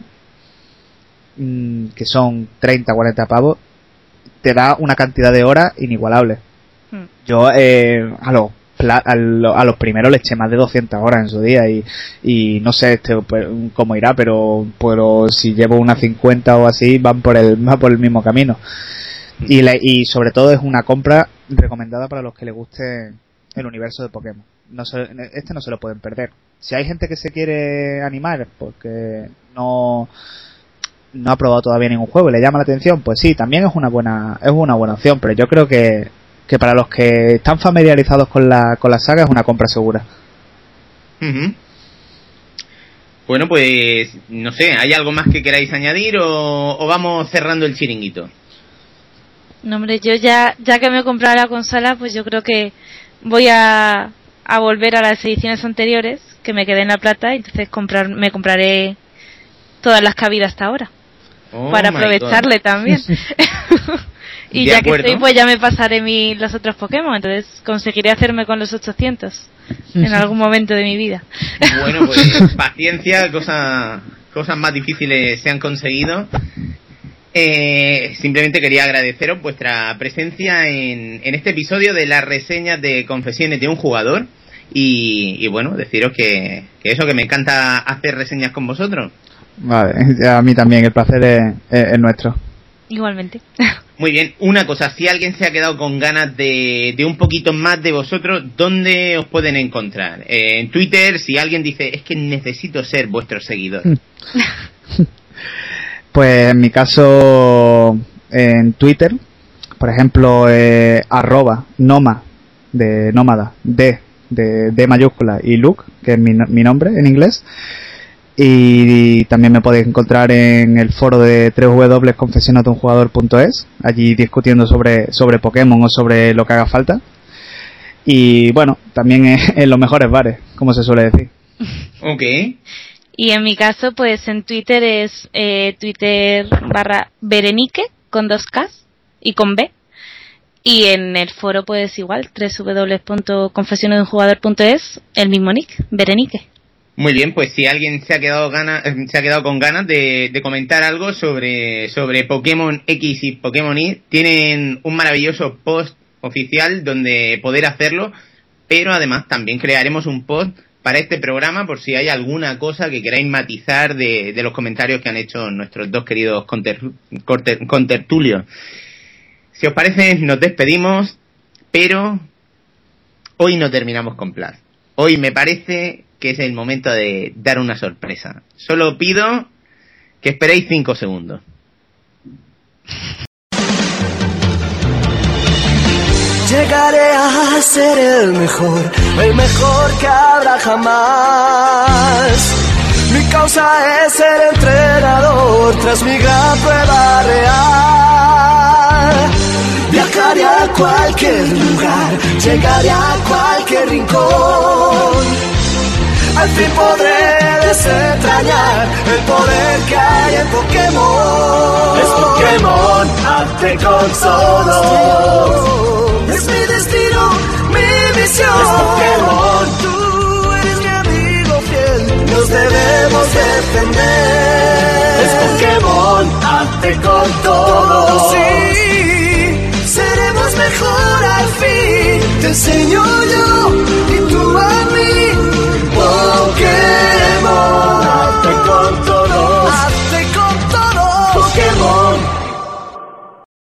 mm, que son 30, 40 pavos, te da una cantidad de horas inigualable. Hmm. Yo eh, a los a, los primeros le eché más de 200 horas en su día y, y no sé este, pues, cómo irá, pero, pero si llevo unas 50 o así van por el, por el mismo camino. Y, y sobre todo es una compra recomendada para los que les guste el universo de Pokémon. No este no se lo pueden perder. Si hay gente que se quiere animar porque no no ha probado todavía ningún juego y le llama la atención, pues sí, también es una buena, es una buena opción, pero yo creo que, que para los que están familiarizados con la, con la saga es una compra segura. Bueno, pues no sé, ¿hay algo más que queráis añadir o, vamos cerrando el chiringuito? No, hombre, yo ya, ya que me he comprado la consola, pues yo creo que voy a, a volver a las ediciones anteriores, que me quedé en la plata, y entonces comprar, me compraré todas las que ha habido hasta ahora. Oh para aprovecharle también. y ya que estoy, pues ya me pasaré mi, los otros Pokémon, entonces conseguiré hacerme con los 800 en algún momento de mi vida. bueno, pues paciencia, cosa, cosas más difíciles se han conseguido. Eh, simplemente quería agradeceros vuestra presencia en, en, este episodio de las reseñas de confesiones de un jugador. Y, bueno, deciros que, que, eso, que me encanta hacer reseñas con vosotros. Vale, a mí también, el placer es, nuestro. Igualmente. Muy bien, una cosa, si alguien se ha quedado con ganas de, de un poquito más de vosotros, ¿dónde os pueden encontrar? Eh, en Twitter, si alguien dice, es que necesito ser vuestro seguidor. pues en mi caso, en Twitter, por ejemplo, eh, arroba noma, de nómada, D, de, de mayúscula, y Luke, que es mi, mi nombre en inglés. Y también me podéis encontrar en el foro de www.confesionesdeunjugador.es, allí discutiendo sobre, sobre Pokémon o sobre lo que haga falta. Y bueno, también en los mejores bares, como se suele decir. Ok. Y en mi caso, pues en Twitter es eh, Twitter barra Berenique con dos Ks y con B. Y en el foro, pues igual, www.confesionesdeunjugador.es, el mismo nick, Berenique. Muy bien, pues si alguien se ha quedado gana, eh, se ha quedado con ganas de, comentar algo sobre, Pokémon X y Pokémon Y, tienen un maravilloso post oficial donde poder hacerlo, pero además también crearemos un post para este programa por si hay alguna cosa que queráis matizar de, los comentarios que han hecho nuestros dos queridos contertulios. Si os parece, nos despedimos, pero hoy no terminamos con Plus. Hoy me parece que es el momento de dar una sorpresa. Solo pido que esperéis cinco segundos. Llegaré a ser el mejor, el mejor que habrá jamás. Mi causa es ser entrenador tras mi gran prueba real. Viajar llegaré a cualquier lugar, llegaré a cualquier rincón. Al fin podré desentrañar el poder que hay en Pokémon. Es Pokémon, hazte con todo. Es mi destino, mi misión. Es Pokémon, tú eres mi amigo fiel. Nos debemos defender. Es Pokémon, hazte con todo. Sí, seremos mejor al fin. Te enseño yo y tú a quiero